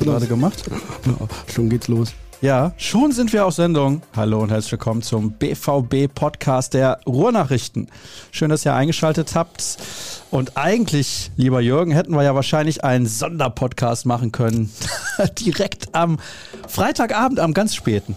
Hast du gerade gemacht? Schon geht's los. Ja, schon sind wir auf Sendung. Hallo und herzlich willkommen zum BVB Podcast der Ruhrnachrichten. Schön, dass ihr eingeschaltet habt. Und eigentlich, lieber Jürgen, hätten wir ja wahrscheinlich einen Sonderpodcast machen können. Direkt am Freitagabend, am ganz späten.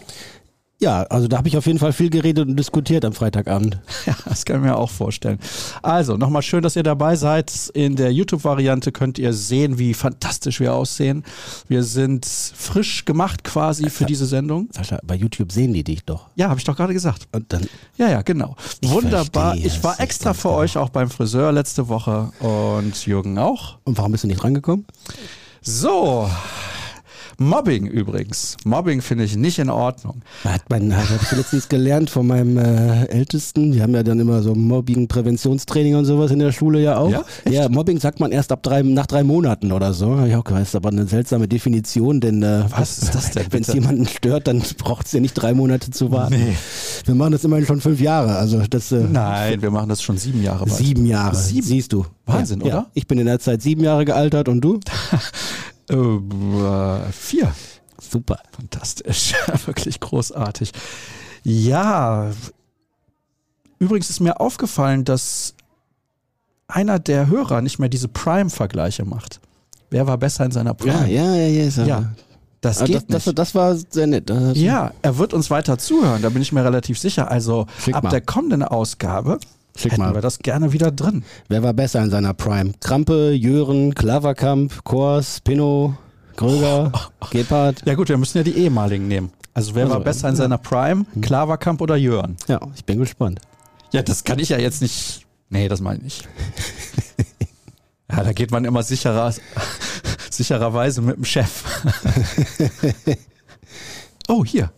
Ja, also da habe ich auf jeden Fall viel geredet und diskutiert am Freitagabend. Ja, das kann ich mir auch vorstellen. Also, nochmal schön, dass ihr dabei seid. In der YouTube-Variante könnt ihr sehen, wie fantastisch wir aussehen. Wir sind frisch gemacht quasi für diese Sendung. Sascha, bei YouTube sehen die dich doch. Ja, habe ich doch gerade gesagt. Und dann, Ja, ja, genau. Ich Wunderbar. Ich war extra für euch auch beim Friseur letzte Woche und Jürgen auch. und warum bist du nicht rangekommen? So. Mobbing übrigens. Mobbing finde ich nicht in Ordnung. Hat mein, habe ich letztens gelernt von meinem äh, Ältesten. Wir haben ja dann immer so Mobbing-Präventionstraining und sowas in der Schule ja auch. Ja? ja, Mobbing sagt man erst ab drei, nach drei Monaten oder so. Auch gehört, ist aber eine seltsame Definition, denn äh, Was ist das denn, Wenn es jemanden stört, dann braucht es ja nicht drei Monate zu warten. Nee. Wir machen das immerhin schon fünf Jahre. Also das äh, Nein, wir machen das schon sieben Jahre bald. sieben Jahre. Sieben? Siehst du. Wahnsinn, ja, oder? Ja. Ich bin in der Zeit sieben Jahre gealtert und du? Äh, äh, vier. Super. Fantastisch. Wirklich großartig. Ja. Übrigens ist mir aufgefallen, dass einer der Hörer nicht mehr diese Prime-Vergleiche macht. Wer war besser in seiner Prime? ja, ja, ja. Ja. Ja, das Ah, geht das, nicht. das, das war sehr nett. Ja, er wird uns weiter zuhören, da bin ich mir relativ sicher. Also Schick ab mal. der kommenden Ausgabe Schick hätten mal. wir das gerne wieder drin. Wer war besser in seiner Prime? Krampe, Jören, Klaverkamp, Kors, Pinno, Kröger, Gebhardt? Ja gut, wir müssen ja die ehemaligen nehmen. Also wer Also, war besser in ja. seiner Prime? Klaverkamp oder Jörn? Ja, ich bin gespannt. Ja, das kann ich ja jetzt nicht. Nee, das meine ich nicht. Ja, da geht man immer sicherer, sichererweise mit dem Chef. oh, hier.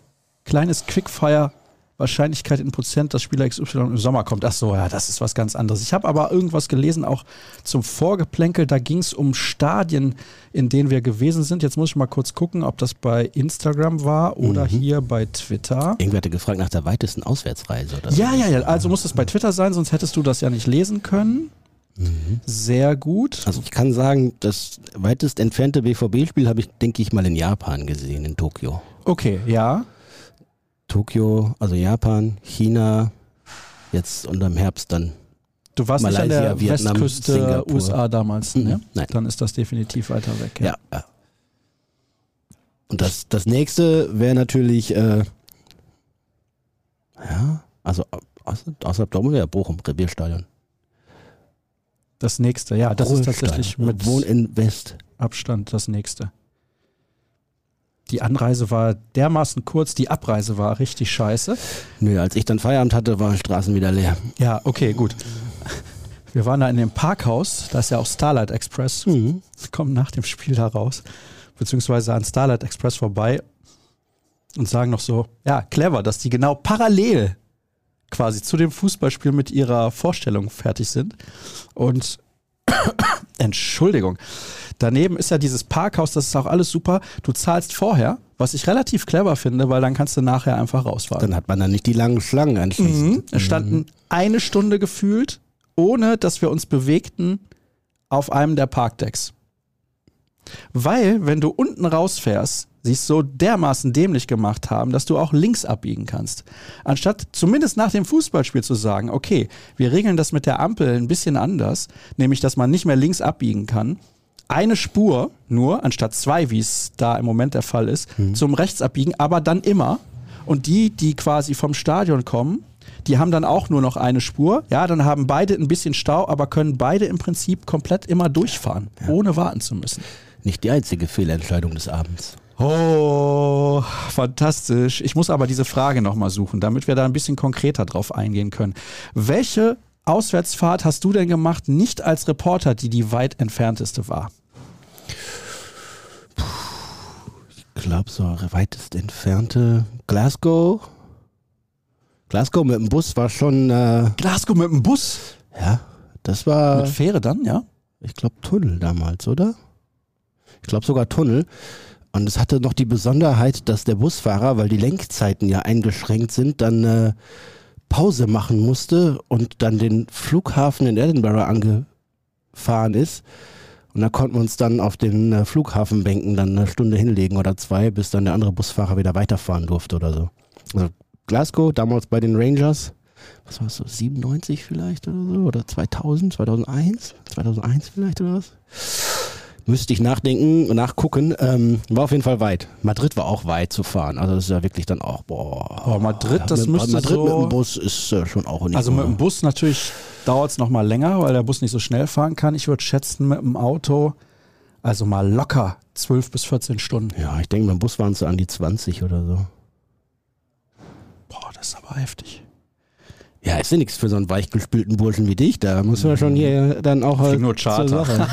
Kleines Quickfire. Wahrscheinlichkeit in Prozent, dass Spieler XY im Sommer kommt. Ach so, ja, das ist was ganz anderes. Ich habe aber irgendwas gelesen, auch zum Vorgeplänkel. Da ging es um Stadien, in denen wir gewesen sind. Jetzt muss ich mal kurz gucken, ob das bei Instagram war oder Mhm. hier bei Twitter. Irgendwer hatte gefragt nach der weitesten Auswärtsreise oder Ja, ja, ja. Also muss es bei Twitter sein, sonst hättest du das ja nicht lesen können. Sehr gut. Also ich kann sagen, das weitest entfernte BVB-Spiel habe ich, denke ich, mal in Japan gesehen, in Tokio. Okay, ja. Tokio, also Japan, China, jetzt und im Herbst dann. Du warst nicht an Malaysia, der Vietnam, Westküste Singapur. USA damals, Mhm, ne? nein. Dann ist das definitiv weiter weg. Ja. ja. Und das, das nächste wäre natürlich, äh, ja, also außer- außerhalb Dortmund wäre Bochum, Revierstadion. Das nächste, ja, das ist tatsächlich Ruhestadion. mit Wohn in West. Abstand das nächste. Die Anreise war dermaßen kurz, die Abreise war richtig scheiße. Nö, als ich dann Feierabend hatte, waren Straßen wieder leer. Ja, okay, gut. Wir waren da in dem Parkhaus, da ist ja auch Starlight Express. Mhm. kommen nach dem Spiel da raus, beziehungsweise an Starlight Express vorbei und sagen noch so, ja, clever, dass die genau parallel quasi zu dem Fußballspiel mit ihrer Vorstellung fertig sind. Und Entschuldigung, daneben ist ja dieses Parkhaus, das ist auch alles super. Du zahlst vorher, was ich relativ clever finde, weil dann kannst du nachher einfach rausfahren. Dann hat man dann nicht die langen Schlangen Mhm. anschließend. Es standen eine Stunde gefühlt, ohne dass wir uns bewegten, auf einem der Parkdecks. Weil, wenn du unten rausfährst, sie es so dermaßen dämlich gemacht haben, dass du auch links abbiegen kannst. Anstatt zumindest nach dem Fußballspiel zu sagen, okay, wir regeln das mit der Ampel ein bisschen anders, nämlich dass man nicht mehr links abbiegen kann, eine Spur nur, anstatt zwei, wie es da im Moment der Fall ist, zum Rechtsabbiegen, aber dann immer. Und die, die quasi vom Stadion kommen, die haben dann auch nur noch eine Spur. Ja, dann haben beide ein bisschen Stau, aber können beide im Prinzip komplett immer durchfahren, ohne warten zu müssen. Nicht die einzige Fehlentscheidung des Abends. Oh, fantastisch. Ich muss aber diese Frage nochmal suchen, damit wir da ein bisschen konkreter drauf eingehen können. Welche Auswärtsfahrt hast du denn gemacht, nicht als Reporter, die die weit entfernteste war? Ich glaube, so weitest entfernte Glasgow. Glasgow mit dem Bus war schon, äh, Glasgow mit dem Bus? ja, das war, Mit Fähre dann, ja? ich glaube, Tunnel damals, oder? Ich glaube sogar Tunnel. Und es hatte noch die Besonderheit, dass der Busfahrer, weil die Lenkzeiten ja eingeschränkt sind, dann äh, Pause machen musste und dann den Flughafen in Edinburgh angefahren ist. Und da konnten wir uns dann auf den äh, Flughafenbänken dann eine Stunde hinlegen oder zwei, bis dann der andere Busfahrer wieder weiterfahren durfte oder so. Also Glasgow, damals bei den Rangers, was war es so, 97 vielleicht oder so? Oder 2000, 2001? 2001 vielleicht oder was? Müsste ich nachdenken, nachgucken. Ähm, war auf jeden Fall weit. Madrid war auch weit zu fahren. Also das ist ja wirklich dann auch, boah. Oh, Madrid, das mit, müsste Madrid so- mit dem Bus ist äh, schon auch nicht Also so- mit dem Bus natürlich dauert es nochmal länger, weil der Bus nicht so schnell fahren kann. Ich würde schätzen, mit dem Auto, also mal locker 12 bis 14 Stunden. Ja, ich denke, beim Bus waren es so an die 20 oder so. Boah, das ist aber heftig. Ja, ist ja nichts für so einen weichgespülten Burschen wie dich. Da muss man schon hier dann auch. äh, nur Charter. Sache.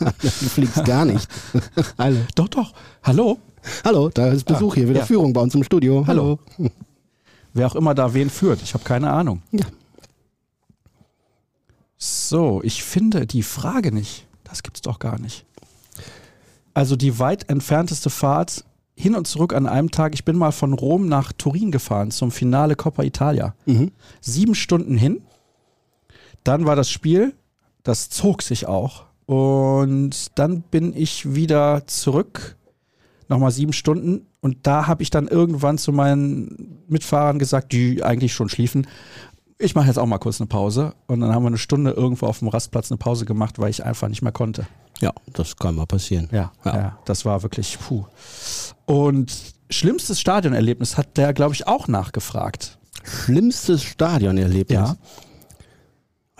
du fliegst gar nicht. Hallo. Doch, doch. Hallo? Hallo, da ist Besuch hier, wieder ja. Führung bei uns im Studio. Hallo. Wer auch immer da wen führt. Ich habe keine Ahnung. Ja. So, ich finde die Frage nicht. Das gibt's doch gar nicht. Also die weit entfernteste Fahrt hin und zurück an einem Tag. Ich bin mal von Rom nach Turin gefahren zum Finale Coppa Italia. Mhm. Sieben Stunden hin. Dann war das Spiel. Das zog sich auch. Und dann bin ich wieder zurück. Nochmal sieben Stunden. Und da habe ich dann irgendwann zu meinen Mitfahrern gesagt, die eigentlich schon schliefen, ich mache jetzt auch mal kurz eine Pause. Und dann haben wir eine Stunde irgendwo auf dem Rastplatz eine Pause gemacht, weil ich einfach nicht mehr konnte. Ja, das kann mal passieren. Ja, Ja. ja. das war wirklich puh. Und schlimmstes Stadionerlebnis hat der, glaube ich, auch nachgefragt. Schlimmstes Stadionerlebnis. Ja.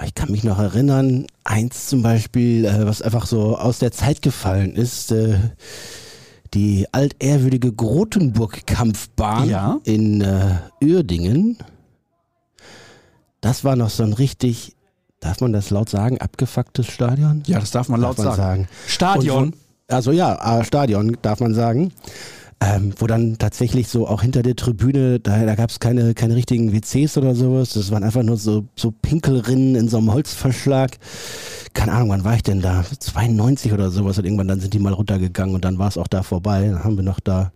Ich kann mich noch erinnern, eins zum Beispiel, äh, was einfach so aus der Zeit gefallen ist, äh, die altehrwürdige Grotenburg-Kampfbahn Ja. in äh, Uerdingen. Das war noch so ein richtig, darf man das laut sagen, abgefucktes Stadion? Ja, das darf man laut Darf man sagen. sagen. Stadion. Wo, also ja, äh, Stadion darf man sagen. Ähm, wo dann tatsächlich so auch hinter der Tribüne, da, da gab es keine, keine richtigen WCs oder sowas. Das waren einfach nur so, so Pinkelrinnen in so einem Holzverschlag. Keine Ahnung, wann war ich denn da? 92 oder sowas. Und irgendwann dann sind die mal runtergegangen und dann war es auch da vorbei. Dann haben wir noch da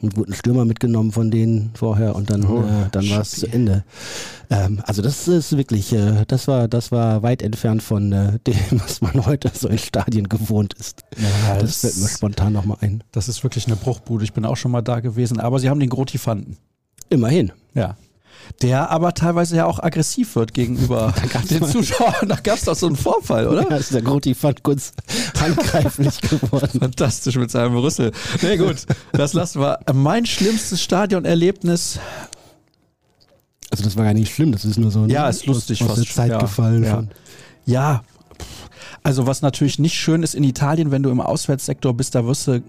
einen guten Stürmer mitgenommen von denen vorher und dann, Oh, äh, dann war es zu. Ende. Ähm, also das ist wirklich, äh, das war, das war weit entfernt von äh, dem, was man heute so in Stadien gewohnt ist. Ja, Das fällt mir spontan nochmal ein. Das ist wirklich eine Bruchbude. Ich bin auch schon mal da gewesen, aber sie haben den Grotifanten. Immerhin. Ja. Der aber teilweise ja auch aggressiv wird gegenüber den Zuschauern. Da gab es doch so einen Vorfall, oder? Da ist der Groti fand kurz handgreiflich geworden. Fantastisch mit seinem Rüssel. Nee, gut, das lassen wir. Mein schlimmstes Stadionerlebnis. Also das war gar nicht schlimm, das ist nur so ein, Ja, ist lustig aus fast der Zeit ja. gefallen. Ja. Ja, also was natürlich nicht schön ist in Italien, wenn du im Auswärtssektor bist, da wirst du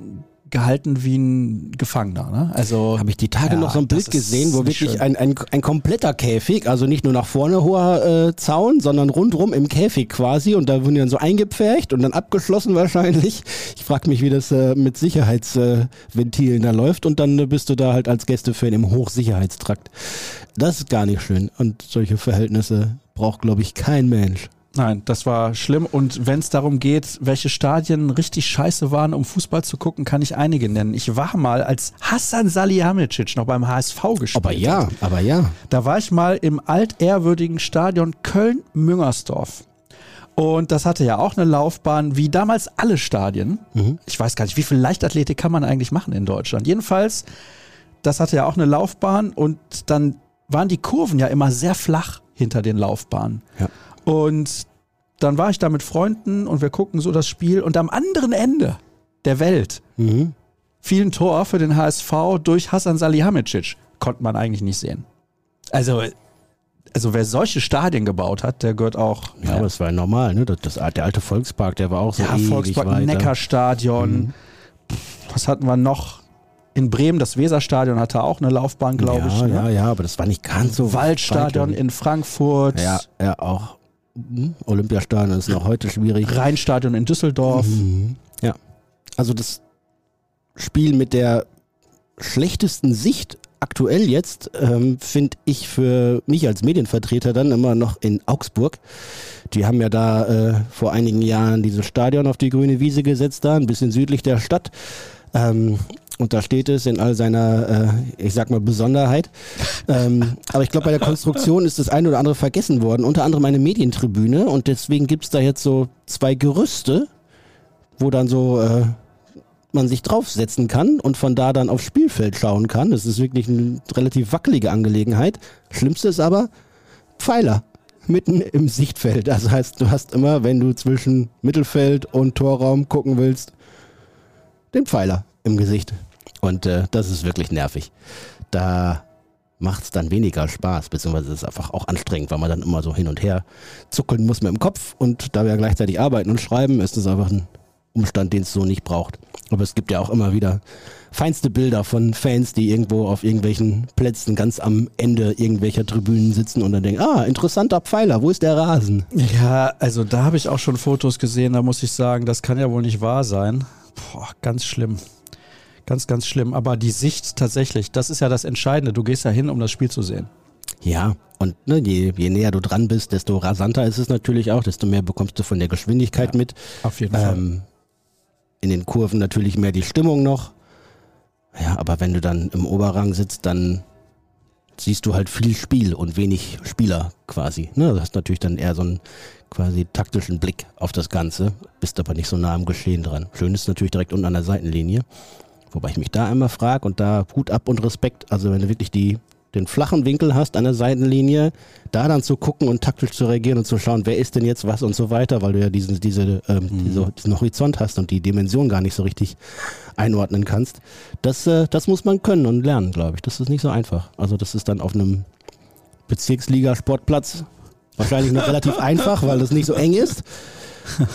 gehalten wie ein Gefangener. Ne? Also Habe ich die Tage Ja, noch so ein Bild gesehen, wo wirklich ein, ein, ein kompletter Käfig, also nicht nur nach vorne hoher äh, Zaun, sondern rundrum im Käfig quasi und da wurden die dann so eingepfercht und dann abgeschlossen wahrscheinlich. Ich frage mich, wie das äh, mit Sicherheitsventilen äh, da läuft und dann äh, bist du da halt als Gästefan im Hochsicherheitstrakt. Das ist gar nicht schön und solche Verhältnisse braucht, glaube ich, kein Mensch. Nein, das war schlimm. Und wenn es darum geht, welche Stadien richtig scheiße waren, um Fußball zu gucken, kann ich einige nennen. Ich war mal, als Hassan Salihamidzic noch beim HSV gespielt Aber ja, hat. aber ja. Da war ich mal im altehrwürdigen Stadion Köln-Müngersdorf. Und das hatte ja auch eine Laufbahn, wie damals alle Stadien. Ich weiß gar nicht, wie viel Leichtathletik kann man eigentlich machen in Deutschland. Jedenfalls, das hatte ja auch eine Laufbahn und dann waren die Kurven ja immer sehr flach hinter den Laufbahnen. Ja. Und dann war ich da mit Freunden und wir gucken so das Spiel und am anderen Ende der Welt Mhm. fiel ein Tor für den HSV durch Hassan Salihamidzic. Konnte man eigentlich nicht sehen. Also, also wer solche Stadien gebaut hat, der gehört auch. Ja, aber es war ja normal, ne? Das, das, der alte Volkspark, der war auch so ja Volkspark, weiter. Neckarstadion. Mhm. Was hatten wir noch? In Bremen, das Weserstadion hatte auch eine Laufbahn, glaube ja, ich. Ne? Ja, ja, aber das war nicht ganz so Waldstadion weit, in Frankfurt. Ja, ja, auch. Mhm. Olympiastadion ist noch heute schwierig. Rheinstadion in Düsseldorf. Mhm. Ja. Also das Spiel mit der schlechtesten Sicht aktuell jetzt ähm, finde ich für mich als Medienvertreter dann immer noch in Augsburg. Die haben ja da äh, vor einigen Jahren dieses Stadion auf die grüne Wiese gesetzt, da ein bisschen südlich der Stadt. Ähm, und da steht es in all seiner, äh, ich sag mal, Besonderheit. ähm, aber ich glaube, bei der Konstruktion ist das eine oder andere vergessen worden. Unter anderem eine Medientribüne. Und deswegen gibt es da jetzt so zwei Gerüste, wo dann so äh, man sich draufsetzen kann und von da dann aufs Spielfeld schauen kann. Das ist wirklich eine relativ wackelige Angelegenheit. Schlimmste ist aber Pfeiler mitten im Sichtfeld. Das heißt, du hast immer, wenn du zwischen Mittelfeld und Torraum gucken willst, den Pfeiler im Gesicht. Und äh, das ist wirklich nervig. Da macht es dann weniger Spaß, beziehungsweise ist es einfach auch anstrengend, weil man dann immer so hin und her zuckeln muss mit dem Kopf. Und da wir gleichzeitig arbeiten und schreiben, ist es einfach ein Umstand, den es so nicht braucht. Aber es gibt ja auch immer wieder feinste Bilder von Fans, die irgendwo auf irgendwelchen Plätzen ganz am Ende irgendwelcher Tribünen sitzen und dann denken, ah, interessanter Pfeiler, wo ist der Rasen? Ja, also da habe ich auch schon Fotos gesehen, da muss ich sagen, das kann ja wohl nicht wahr sein. Boah, ganz schlimm. Ganz, ganz schlimm. Aber die Sicht tatsächlich, das ist ja das Entscheidende. Du gehst ja hin, um das Spiel zu sehen. Ja, und ne, je, je näher du dran bist, desto rasanter ist es natürlich auch, desto mehr bekommst du von der Geschwindigkeit Ja, mit. Auf jeden Fall. Ähm, in den Kurven natürlich mehr die Stimmung noch. Ja, aber wenn du dann im Oberrang sitzt, dann siehst du halt viel Spiel und wenig Spieler quasi. Ne? Du hast natürlich dann eher so einen quasi taktischen Blick auf das Ganze, bist aber nicht so nah am Geschehen dran. Schön ist natürlich direkt unten an der Seitenlinie. Wobei ich mich da einmal frage und da Hut ab und Respekt, also wenn du wirklich die, den flachen Winkel hast an der Seitenlinie, da dann zu gucken und taktisch zu reagieren und zu schauen, wer ist denn jetzt was und so weiter, weil du ja diesen, diese, ähm, diese, diesen Horizont hast und die Dimension gar nicht so richtig einordnen kannst. Das, äh, das muss man können und lernen, glaube ich. Das ist nicht so einfach. Also das ist dann auf einem Bezirksliga-Sportplatz wahrscheinlich noch relativ einfach, weil das nicht so eng ist.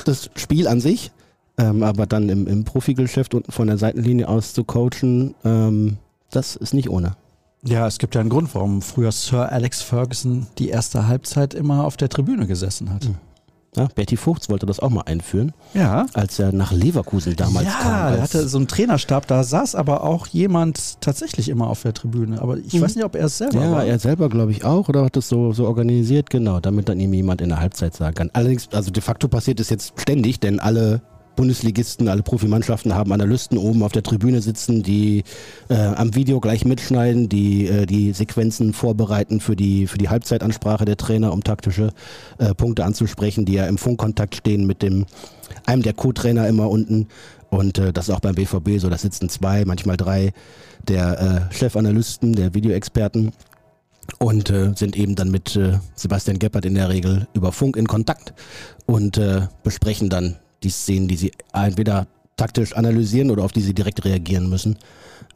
Das Spiel an sich. Ähm, aber dann im, im Profigeschäft unten von der Seitenlinie aus zu coachen, ähm, das ist nicht ohne. ja, es gibt ja einen Grund, warum früher Sir Alex Ferguson die erste Halbzeit immer auf der Tribüne gesessen hat. Ja, Berti Vogts wollte das auch mal einführen, Ja. als er nach Leverkusen damals kam. ja, er hatte so einen Trainerstab, da saß aber auch jemand tatsächlich immer auf der Tribüne. Aber ich Mhm. weiß nicht, ob er es selber Ja, war. er selber glaube ich auch oder hat das so, so organisiert, genau, damit dann ihm jemand in der Halbzeit sagen kann. Allerdings, also de facto passiert es jetzt ständig, denn alle Bundesligisten, alle Profimannschaften haben Analysten oben auf der Tribüne sitzen, die äh, am Video gleich mitschneiden, die äh, die Sequenzen vorbereiten für die, für die Halbzeitansprache der Trainer, um taktische äh, Punkte anzusprechen, die ja im Funkkontakt stehen mit dem einem der Co-Trainer immer unten. Und äh, das ist auch beim BVB so, da sitzen zwei, manchmal drei der äh, Chefanalysten, der Videoexperten und äh, sind eben dann mit äh, Sebastian Geppert in der Regel über Funk in Kontakt und äh, besprechen dann die Szenen, die sie entweder taktisch analysieren oder auf die sie direkt reagieren müssen.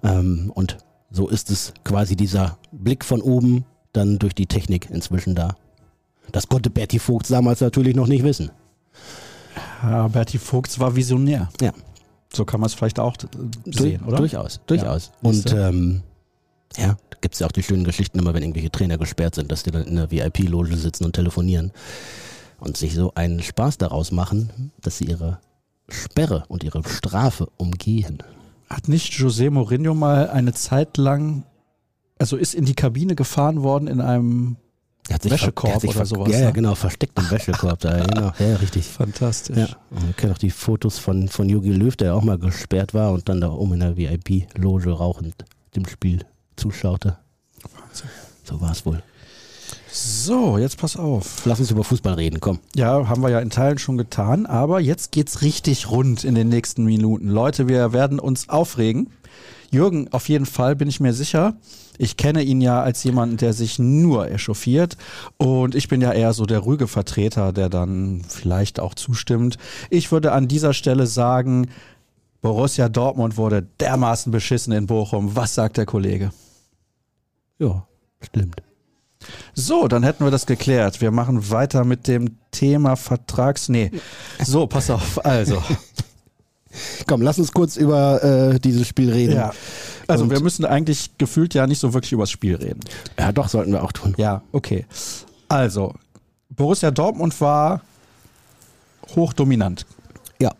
Ähm, und so ist es quasi dieser Blick von oben dann durch die Technik inzwischen da. Das konnte Berti Vogt damals natürlich noch nicht wissen. Ja, Berti Vogts war visionär. Ja. So kann man es vielleicht auch äh, sehen, Dur- oder? Durchaus, durchaus. Ja, und ähm, ja, da gibt es ja auch die schönen Geschichten immer, wenn irgendwelche Trainer gesperrt sind, dass die dann in der VIP-Loge sitzen und telefonieren und sich so einen Spaß daraus machen, dass sie ihre Sperre und ihre Strafe umgehen. Hat nicht José Mourinho mal eine Zeit lang, also ist in die Kabine gefahren worden in einem Er hat sich Wäschekorb hat sich oder sowas, Ja, ja, ne? genau, versteckt im Wäschekorb da, genau, ja, richtig. fantastisch. Ja, und wir kennen auch die Fotos von, von Jogi Löw, der auch mal gesperrt war und dann da oben in der VIP-Loge rauchend dem Spiel zuschaute. So war es wohl. So, jetzt pass auf. Lass uns über Fußball reden, komm. Ja, haben wir ja in Teilen schon getan, aber jetzt geht's richtig rund in den nächsten Minuten. Leute, wir werden uns aufregen. Jürgen, auf jeden Fall bin ich mir sicher. Ich kenne ihn ja als jemanden, der sich nur echauffiert. Und ich bin ja eher so der ruhige Vertreter, der dann vielleicht auch zustimmt. Ich würde an dieser Stelle sagen, Borussia Dortmund wurde dermaßen beschissen in Bochum. Was sagt der Kollege? Ja, stimmt. So, dann hätten wir das geklärt. Wir machen weiter mit dem Thema Vertrags. Nee. So, pass auf. Also, Komm, lass uns kurz über äh, dieses Spiel reden. ja. Also, Und- wir müssen eigentlich gefühlt ja nicht so wirklich übers Spiel reden. ja, doch, sollten wir auch tun. Ja, okay. Also, Borussia Dortmund war hochdominant. Ja.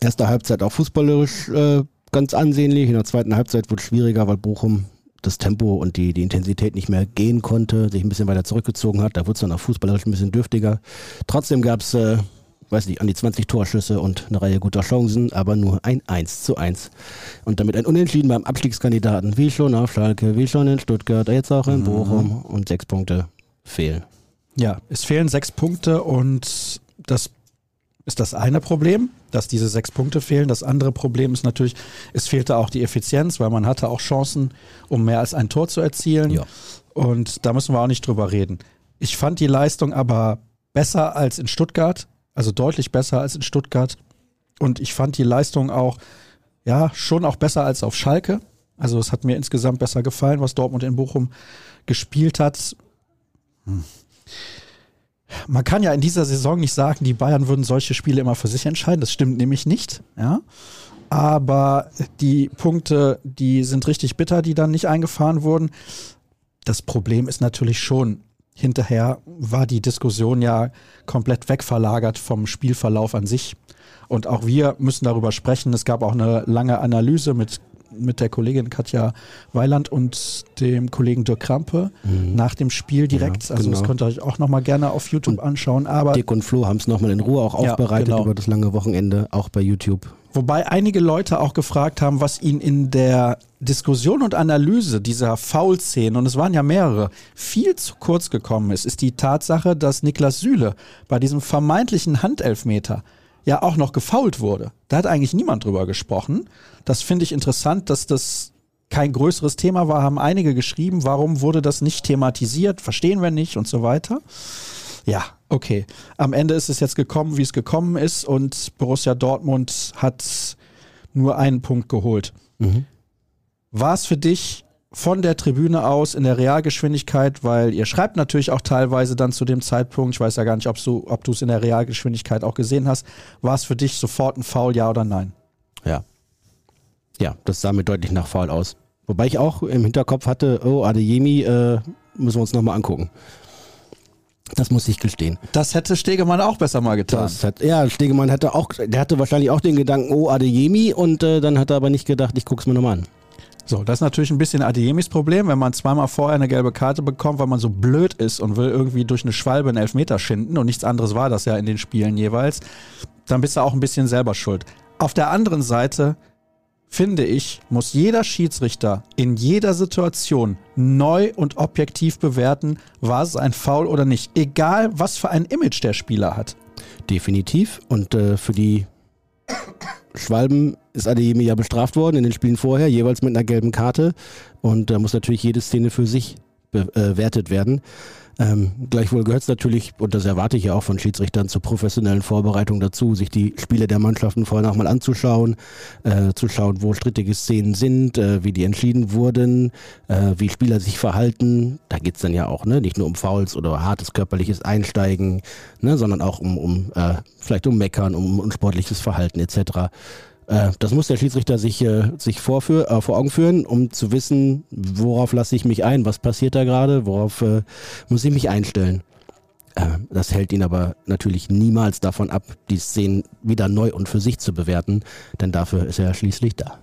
Erste Halbzeit auch fußballerisch äh, ganz ansehnlich. In der zweiten Halbzeit wurde es schwieriger, weil Bochum das Tempo und die, die Intensität nicht mehr gehen konnte, sich ein bisschen weiter zurückgezogen hat. Da wurde es dann auch fußballerisch ein bisschen dürftiger. Trotzdem gab es, äh, weiß nicht, an die 20 Torschüsse und eine Reihe guter Chancen, aber nur ein 1 zu 1. Und damit ein Unentschieden beim Abstiegskandidaten, wie schon auf Schalke, wie schon in Stuttgart, jetzt auch in Bochum und sechs Punkte fehlen. Ja, es fehlen sechs Punkte und das ist das eine Problem, dass diese sechs Punkte fehlen. Das andere Problem ist natürlich, es fehlte auch die Effizienz, weil man hatte auch Chancen, um mehr als ein Tor zu erzielen. Ja. Und da müssen wir auch nicht drüber reden. Ich fand die Leistung aber besser als in Stuttgart, also deutlich besser als in Stuttgart. Und ich fand die Leistung auch, ja, schon auch besser als auf Schalke. Also es hat mir insgesamt besser gefallen, was Dortmund in Bochum gespielt hat. Hm. Man kann ja in dieser Saison nicht sagen, die Bayern würden solche Spiele immer für sich entscheiden. Das stimmt nämlich nicht. Ja. Aber die Punkte, die sind richtig bitter, die dann nicht eingefahren wurden. Das Problem ist natürlich schon, hinterher war die Diskussion ja komplett wegverlagert vom Spielverlauf an sich. Und auch wir müssen darüber sprechen. Es gab auch eine lange Analyse mit mit der Kollegin Katja Weiland und dem Kollegen Dirk Krampe mhm. nach dem Spiel direkt. Ja, also genau. das könnt ihr euch auch nochmal gerne auf YouTube und anschauen. Aber Dick und Flo haben es nochmal in Ruhe auch aufbereitet ja, genau. über das lange Wochenende, auch bei YouTube. Wobei einige Leute auch gefragt haben, was ihnen in der Diskussion und Analyse dieser Foul-Szenen, und es waren ja mehrere, viel zu kurz gekommen ist, ist die Tatsache, dass Niklas Süle bei diesem vermeintlichen Handelfmeter ja auch noch gefault wurde. Da hat eigentlich niemand drüber gesprochen. Das finde ich interessant, dass das kein größeres Thema war, haben einige geschrieben, warum wurde das nicht thematisiert, verstehen wir nicht und so weiter. Ja, okay. Am Ende ist es jetzt gekommen, wie es gekommen ist und Borussia Dortmund hat nur einen Punkt geholt. Mhm. War es für dich von der Tribüne aus in der Realgeschwindigkeit, weil ihr schreibt natürlich auch teilweise dann zu dem Zeitpunkt, ich weiß ja gar nicht, ob du ob es in der Realgeschwindigkeit auch gesehen hast, war es für dich sofort ein Foul, ja oder nein? Ja. Ja, das sah mir deutlich nach Foul aus. Wobei ich auch im Hinterkopf hatte, oh, Adeyemi äh, müssen wir uns nochmal angucken. Das muss ich gestehen. Das hätte Stegemann auch besser mal getan. Hat, ja, Stegemann hatte auch, der hatte wahrscheinlich auch den Gedanken, oh, Adeyemi und äh, dann hat er aber nicht gedacht, ich gucke es mir nochmal an. So, das ist natürlich ein bisschen Adiemis Problem, wenn man zweimal vorher eine gelbe Karte bekommt, weil man so blöd ist und will irgendwie durch eine Schwalbe einen Elfmeter schinden und nichts anderes war das ja in den Spielen jeweils, dann bist du auch ein bisschen selber schuld. Auf der anderen Seite finde ich, muss jeder Schiedsrichter in jeder Situation neu und objektiv bewerten, war es ein Foul oder nicht, egal was für ein Image der Spieler hat. Definitiv und äh, für die Schwalben ist Adeyemi ja bestraft worden in den Spielen vorher, jeweils mit einer gelben Karte. Und da muss natürlich jede Szene für sich bewertet werden. Ähm, gleichwohl gehört es natürlich, und das erwarte ich ja auch von Schiedsrichtern, zur professionellen Vorbereitung dazu, sich die Spiele der Mannschaften vorher nochmal anzuschauen, äh, zu schauen, wo strittige Szenen sind, äh, wie die entschieden wurden, äh, wie Spieler sich verhalten. Da geht es dann ja auch, ne? nicht nur um Fouls oder hartes körperliches Einsteigen, ne? sondern auch um, um äh, vielleicht um Meckern, um unsportliches Verhalten etc. Äh, das muss der Schiedsrichter sich, äh, sich vorführ, äh, vor Augen führen, um zu wissen, worauf lasse ich mich ein, was passiert da gerade, worauf äh, muss ich mich einstellen. Äh, das hält ihn aber natürlich niemals davon ab, die Szenen wieder neu und für sich zu bewerten, denn dafür ist er schließlich da.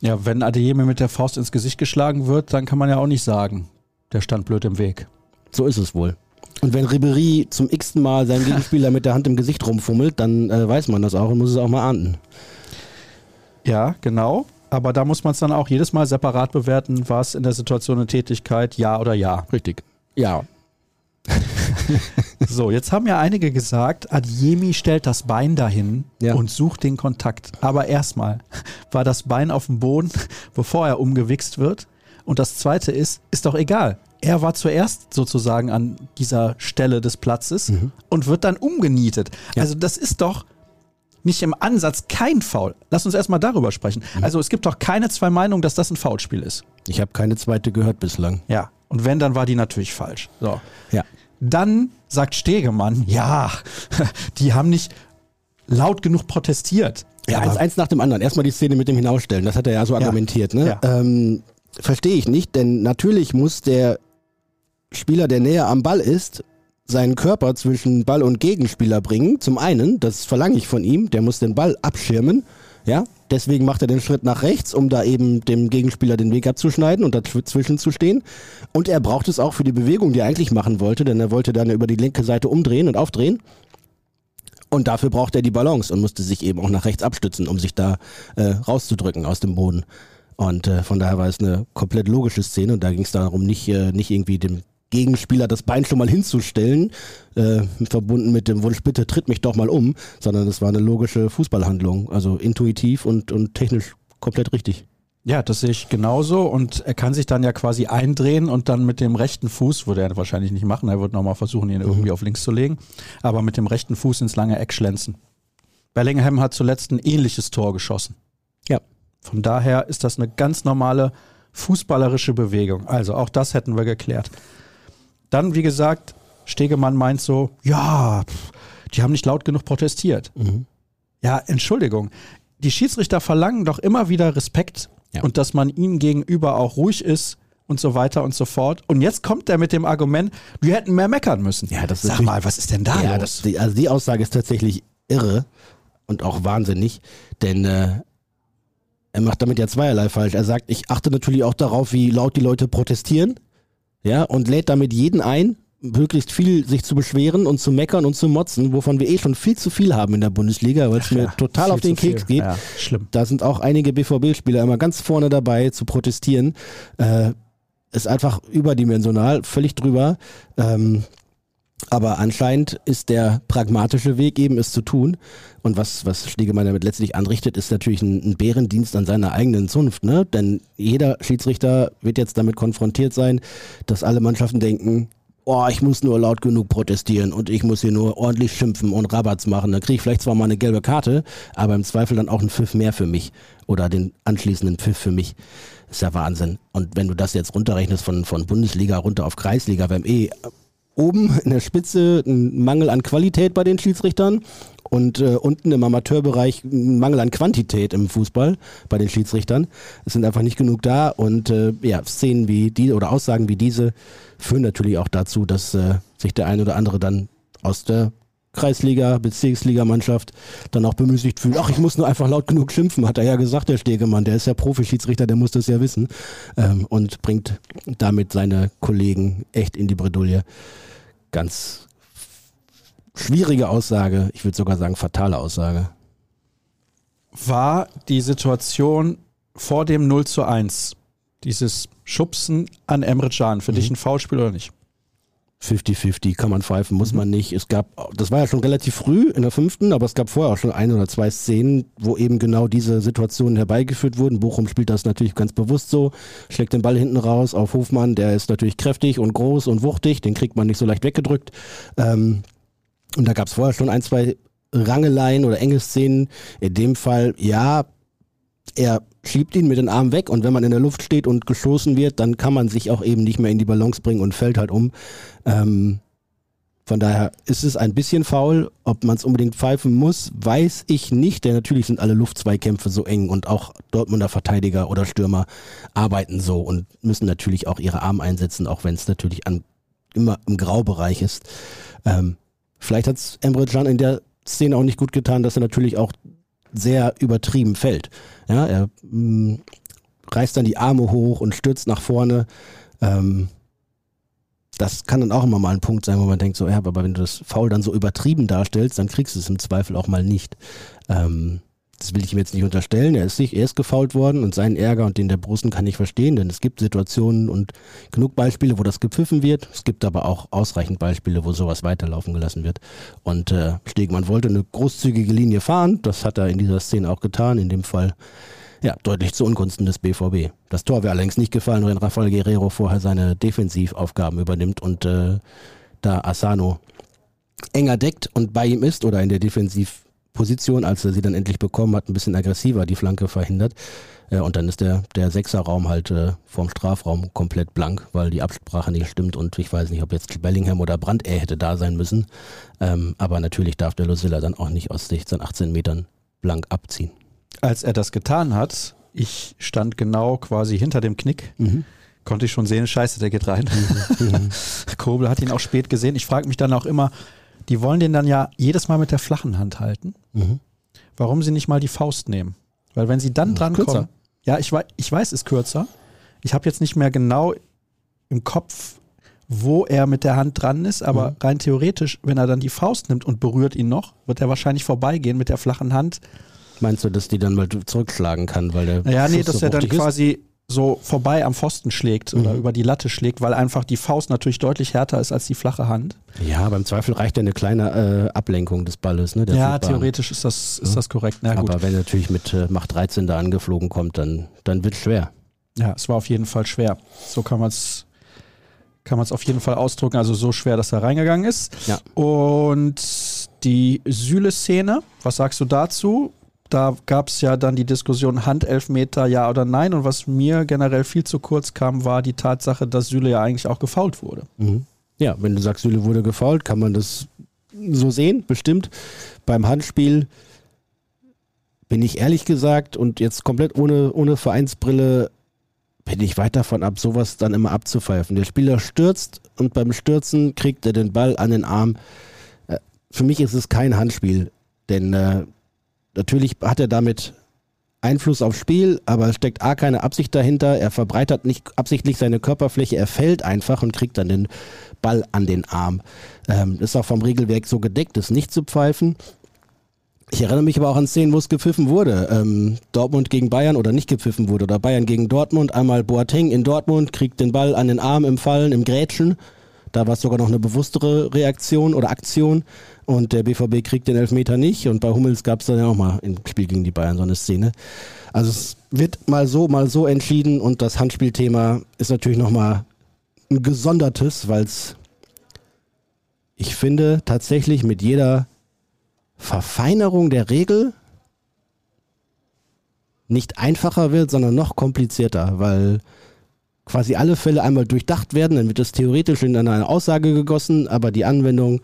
Ja, wenn Adeyemi mit der Faust ins Gesicht geschlagen wird, dann kann man ja auch nicht sagen, der stand blöd im Weg. So ist es wohl. Und wenn Ribery zum x-ten Mal seinen Gegenspieler mit der Hand im Gesicht rumfummelt, dann äh, weiß man das auch und muss es auch mal ahnden. Ja, genau. Aber da muss man es dann auch jedes Mal separat bewerten, was in der Situation eine Tätigkeit, ja oder ja. Richtig. Ja. so, jetzt haben ja einige gesagt, Adjemi stellt das Bein dahin ja. und sucht den Kontakt. Aber erstmal war das Bein auf dem Boden, bevor er umgewichst wird. Und das zweite ist, ist doch egal. Er war zuerst sozusagen an dieser Stelle des Platzes mhm. und wird dann umgenietet. Ja. Also das ist doch nicht im Ansatz kein Foul. Lass uns erstmal darüber sprechen. Mhm. Also es gibt doch keine zwei Meinungen, dass das ein Foulspiel ist. Ich habe keine zweite gehört bislang. Ja. Und wenn, dann war die natürlich falsch. So. Ja. Dann sagt Stegemann, ja, die haben nicht laut genug protestiert. Ja, eins, eins, nach dem anderen. Erstmal die Szene mit dem Hinausstellen. Das hat er ja so argumentiert. Ne? Ja. Ähm, Verstehe ich nicht, denn natürlich muss der Spieler, der näher am Ball ist, seinen Körper zwischen Ball und Gegenspieler bringen. Zum einen, das verlange ich von ihm, der muss den Ball abschirmen. Ja, deswegen macht er den Schritt nach rechts, um da eben dem Gegenspieler den Weg abzuschneiden und dazwischen zu stehen. Und er braucht es auch für die Bewegung, die er eigentlich machen wollte, denn er wollte dann über die linke Seite umdrehen und aufdrehen. Und dafür braucht er die Balance und musste sich eben auch nach rechts abstützen, um sich da äh, rauszudrücken aus dem Boden. Und äh, von daher war es eine komplett logische Szene und da ging es darum, nicht, äh, nicht irgendwie dem Gegenspieler das Bein schon mal hinzustellen, äh, verbunden mit dem Wunsch, bitte tritt mich doch mal um, sondern es war eine logische Fußballhandlung, also intuitiv und, und technisch komplett richtig. Ja, das sehe ich genauso und er kann sich dann ja quasi eindrehen und dann mit dem rechten Fuß, würde er wahrscheinlich nicht machen, er wird nochmal versuchen, ihn irgendwie auf links zu legen, aber mit dem rechten Fuß ins lange Eck schlänzen. Bellingham hat zuletzt ein ähnliches Tor geschossen. Ja. Von daher ist das eine ganz normale fußballerische Bewegung. Also auch das hätten wir geklärt. Dann, wie gesagt, Stegemann meint so, ja, pff, die haben nicht laut genug protestiert. Mhm. Ja, Entschuldigung. Die Schiedsrichter verlangen doch immer wieder Respekt Ja. und dass man ihm gegenüber auch ruhig ist und so weiter und so fort. Und jetzt kommt er mit dem Argument, wir hätten mehr meckern müssen. Ja, das ist Sag mal, was ist denn da ja, los? das, die, also die Aussage ist tatsächlich irre und auch wahnsinnig, denn äh, er macht damit ja zweierlei falsch. Er sagt, ich achte natürlich auch darauf, wie laut die Leute protestieren, ja, und lädt damit jeden ein, möglichst viel sich zu beschweren und zu meckern und zu motzen, wovon wir eh schon viel zu viel haben in der Bundesliga, weil es mir Ja, total auf den Keks viel. geht. Ja, schlimm. Da sind auch einige BVB-Spieler immer ganz vorne dabei zu protestieren. Äh, ist einfach überdimensional, völlig drüber. Ähm, aber anscheinend ist der pragmatische Weg eben, es zu tun. Und was, was Stegemann damit letztlich anrichtet, ist natürlich ein, ein Bärendienst an seiner eigenen Zunft. Ne? Denn jeder Schiedsrichter wird jetzt damit konfrontiert sein, dass alle Mannschaften denken, oh, ich muss nur laut genug protestieren und ich muss hier nur ordentlich schimpfen und Rabatz machen. Dann kriege ich vielleicht zwar mal eine gelbe Karte, aber im Zweifel dann auch einen Pfiff mehr für mich oder den anschließenden Pfiff für mich. ist ja Wahnsinn. Und wenn du das jetzt runterrechnest von, von Bundesliga runter auf Kreisliga, haben eh oben in der Spitze ein Mangel an Qualität bei den Schiedsrichtern und äh, unten im Amateurbereich ein Mangel an Quantität im Fußball bei den Schiedsrichtern. Es sind einfach nicht genug da und äh, ja, Szenen wie die oder Aussagen wie diese führen natürlich auch dazu, dass äh, sich der ein oder andere dann aus der Kreisliga, Bezirksligamannschaft dann auch bemüßigt fühlt. Ach, ich muss nur einfach laut genug schimpfen, hat er ja gesagt, der Stegemann. Der ist ja Profi-Schiedsrichter, der muss das ja wissen. Ähm, und bringt damit seine Kollegen echt in die Bredouille. Ganz schwierige Aussage, ich würde sogar sagen fatale Aussage. war die Situation vor dem 0 zu 1, dieses Schubsen an Emre Can, für dich ein Foulspiel oder nicht? 50-50 kann man pfeifen, muss man nicht. Es gab, das war ja schon relativ früh in der fünften, aber es gab vorher auch schon ein oder zwei Szenen, wo eben genau diese Situationen herbeigeführt wurden. Bochum spielt das natürlich ganz bewusst so, schlägt den Ball hinten raus auf Hofmann, der ist natürlich kräftig und groß und wuchtig, den kriegt man nicht so leicht weggedrückt. Ähm, und da gab es vorher schon ein, zwei Rangeleien oder enge Szenen. In dem Fall, ja, er schiebt ihn mit den Armen weg und wenn man in der Luft steht und geschossen wird, dann kann man sich auch eben nicht mehr in die Balance bringen und fällt halt um. Ähm, von daher ist es ein bisschen faul. Ob man es unbedingt pfeifen muss, weiß ich nicht, denn natürlich sind alle Luftzweikämpfe so eng und auch Dortmunder Verteidiger oder Stürmer arbeiten so und müssen natürlich auch ihre Arme einsetzen, auch wenn es natürlich an, immer im Graubereich ist. Ähm, vielleicht hat es Emre Can in der Szene auch nicht gut getan, dass er natürlich auch sehr übertrieben fällt. Ja, er mh, reißt dann die Arme hoch und stürzt nach vorne. Ähm, das kann dann auch immer mal ein Punkt sein, wo man denkt, so, ja, aber wenn du das Foul dann so übertrieben darstellst, dann kriegst du es im Zweifel auch mal nicht. Ähm, das will ich ihm jetzt nicht unterstellen. Er ist nicht, er ist gefault worden und seinen Ärger und den der Brusten kann ich verstehen, denn es gibt Situationen und genug Beispiele, wo das gepfiffen wird. Es gibt aber auch ausreichend Beispiele, wo sowas weiterlaufen gelassen wird. Und äh, Stegmann wollte eine großzügige Linie fahren. Das hat er in dieser Szene auch getan. In dem Fall ja, deutlich zu Ungunsten des BVB. Das Tor wäre allerdings nicht gefallen, wenn Rafael Guerrero vorher seine Defensivaufgaben übernimmt und äh, da Asano enger deckt und bei ihm ist oder in der Defensivposition, als er sie dann endlich bekommen hat, ein bisschen aggressiver die Flanke verhindert. Äh, und dann ist der, der Sechserraum halt äh, vorm Strafraum komplett blank, weil die Absprache nicht stimmt und ich weiß nicht, ob jetzt Bellingham oder Brandt er hätte da sein müssen. Ähm, aber natürlich darf der Lucilla dann auch nicht aus 16, 18 Metern blank abziehen. Als er das getan hat, ich stand genau quasi hinter dem Knick, Mhm. konnte ich schon sehen, scheiße, der geht rein. Mhm. Kobel hat ihn auch spät gesehen. Ich frage mich dann auch immer, die wollen den dann ja jedes Mal mit der flachen Hand halten. Mhm. Warum sie nicht mal die Faust nehmen? Weil wenn sie dann Ja, dran kommen, ja, ich weiß, ich weiß, ist kürzer. Ich habe jetzt nicht mehr genau im Kopf, wo er mit der Hand dran ist, aber Mhm. rein theoretisch, wenn er dann die Faust nimmt und berührt ihn noch, wird er wahrscheinlich vorbeigehen mit der flachen Hand. Meinst du, dass die dann mal zurückschlagen kann, weil der Naja, nee, dass so er dann quasi so vorbei am Pfosten schlägt oder Mhm. über die Latte schlägt, weil einfach die Faust natürlich deutlich härter ist als die flache Hand. Ja, beim Zweifel reicht ja eine kleine äh, Ablenkung des Balles. Ne, der ja, Flugbahn. theoretisch ist das, ist Ja. das korrekt. Na gut. Aber wenn natürlich mit äh, Macht 13 da angeflogen kommt, dann, dann wird schwer. Ja, es war auf jeden Fall schwer. So kann man es kann man es auf jeden Fall ausdrücken. Also so schwer, dass er reingegangen ist. Ja. Und die Süle-Szene, was sagst du dazu? Da gab es ja dann die Diskussion Handelfmeter, ja oder nein. Und was mir generell viel zu kurz kam, war die Tatsache, dass Süle ja eigentlich auch gefault wurde. Mhm. Ja, wenn du sagst, Süle wurde gefault, kann man das so sehen, bestimmt. Beim Handspiel bin ich ehrlich gesagt und jetzt komplett ohne, ohne Vereinsbrille bin ich weit davon ab, sowas dann immer abzupfeifen. Der Spieler stürzt und beim Stürzen kriegt er den Ball an den Arm. Äh, Für mich ist es kein Handspiel, denn äh, natürlich hat er damit Einfluss aufs Spiel, aber es steckt A keine Absicht dahinter. Er verbreitert nicht absichtlich seine Körperfläche, er fällt einfach und kriegt dann den Ball an den Arm. Ähm, ist auch vom Regelwerk so gedeckt, ist nicht zu pfeifen. Ich erinnere mich aber auch an Szenen, wo es gepfiffen wurde. Ähm, Dortmund gegen Bayern oder nicht gepfiffen wurde. Oder Bayern gegen Dortmund. Einmal Boateng in Dortmund kriegt den Ball an den Arm im Fallen, im Grätschen. Da war es sogar noch eine bewusstere Reaktion oder Aktion. Und der BVB kriegt den Elfmeter nicht. Und bei Hummels gab es dann ja auch mal im Spiel gegen die Bayern so eine Szene. Also es wird mal so, mal so entschieden. Und das Handspielthema ist natürlich nochmal ein gesondertes, weil es, ich finde, tatsächlich mit jeder Verfeinerung der Regel nicht einfacher wird, sondern noch komplizierter, weil quasi alle Fälle einmal durchdacht werden, dann wird das theoretisch in eine Aussage gegossen, aber die Anwendung,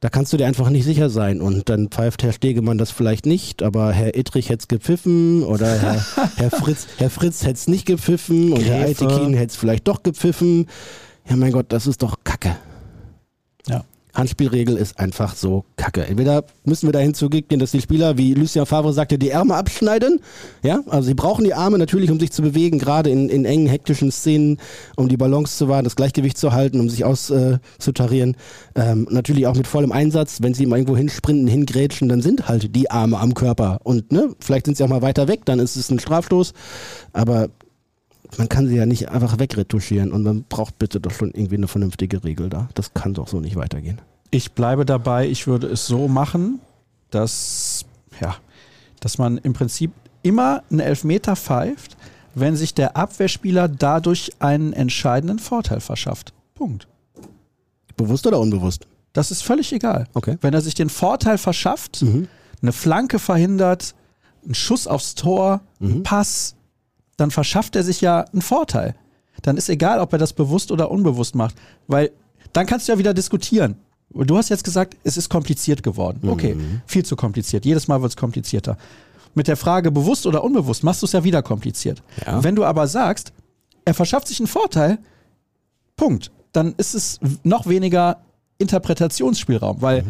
da kannst du dir einfach nicht sicher sein. Und dann pfeift Herr Stegemann das vielleicht nicht, aber Herr Ittrich hätte es gepfiffen oder Herr, Herr Fritz, Herr Fritz hätte es nicht gepfiffen und Herr Gräfe. Altekin hätte es vielleicht doch gepfiffen. Ja, mein Gott, das ist doch Kacke. Handspielregel ist einfach so kacke. Entweder müssen wir dahin zugehen, dass die Spieler, wie Lucien Favre sagte, die Arme abschneiden. Ja, also sie brauchen die Arme natürlich, um sich zu bewegen, gerade in, in engen, hektischen Szenen, um die Balance zu wahren, das Gleichgewicht zu halten, um sich auszutarieren. Ähm, natürlich auch mit vollem Einsatz, wenn sie mal irgendwo hinsprinten, hingrätschen, dann sind halt die Arme am Körper. Und ne, vielleicht sind sie auch mal weiter weg, dann ist es ein Strafstoß. Aber man kann sie ja nicht einfach wegretuschieren und man braucht bitte doch schon irgendwie eine vernünftige Regel da. Das kann doch so nicht weitergehen. Ich bleibe dabei, ich würde es so machen, dass, ja, dass man im Prinzip immer einen Elfmeter pfeift, wenn sich der Abwehrspieler dadurch einen entscheidenden Vorteil verschafft. Punkt. Bewusst oder unbewusst? Das ist völlig egal. Okay. Wenn er sich den Vorteil verschafft, Mhm. eine Flanke verhindert, einen Schuss aufs Tor, Mhm. einen Pass, dann verschafft er sich ja einen Vorteil. Dann ist egal, ob er das bewusst oder unbewusst macht, weil dann kannst du ja wieder diskutieren. Du hast jetzt gesagt, es ist kompliziert geworden. Okay, viel zu kompliziert. Jedes Mal wird es komplizierter. Mit der Frage bewusst oder unbewusst machst du es ja wieder kompliziert. Ja. Wenn du aber sagst, er verschafft sich einen Vorteil, Punkt, dann ist es noch weniger Interpretationsspielraum, weil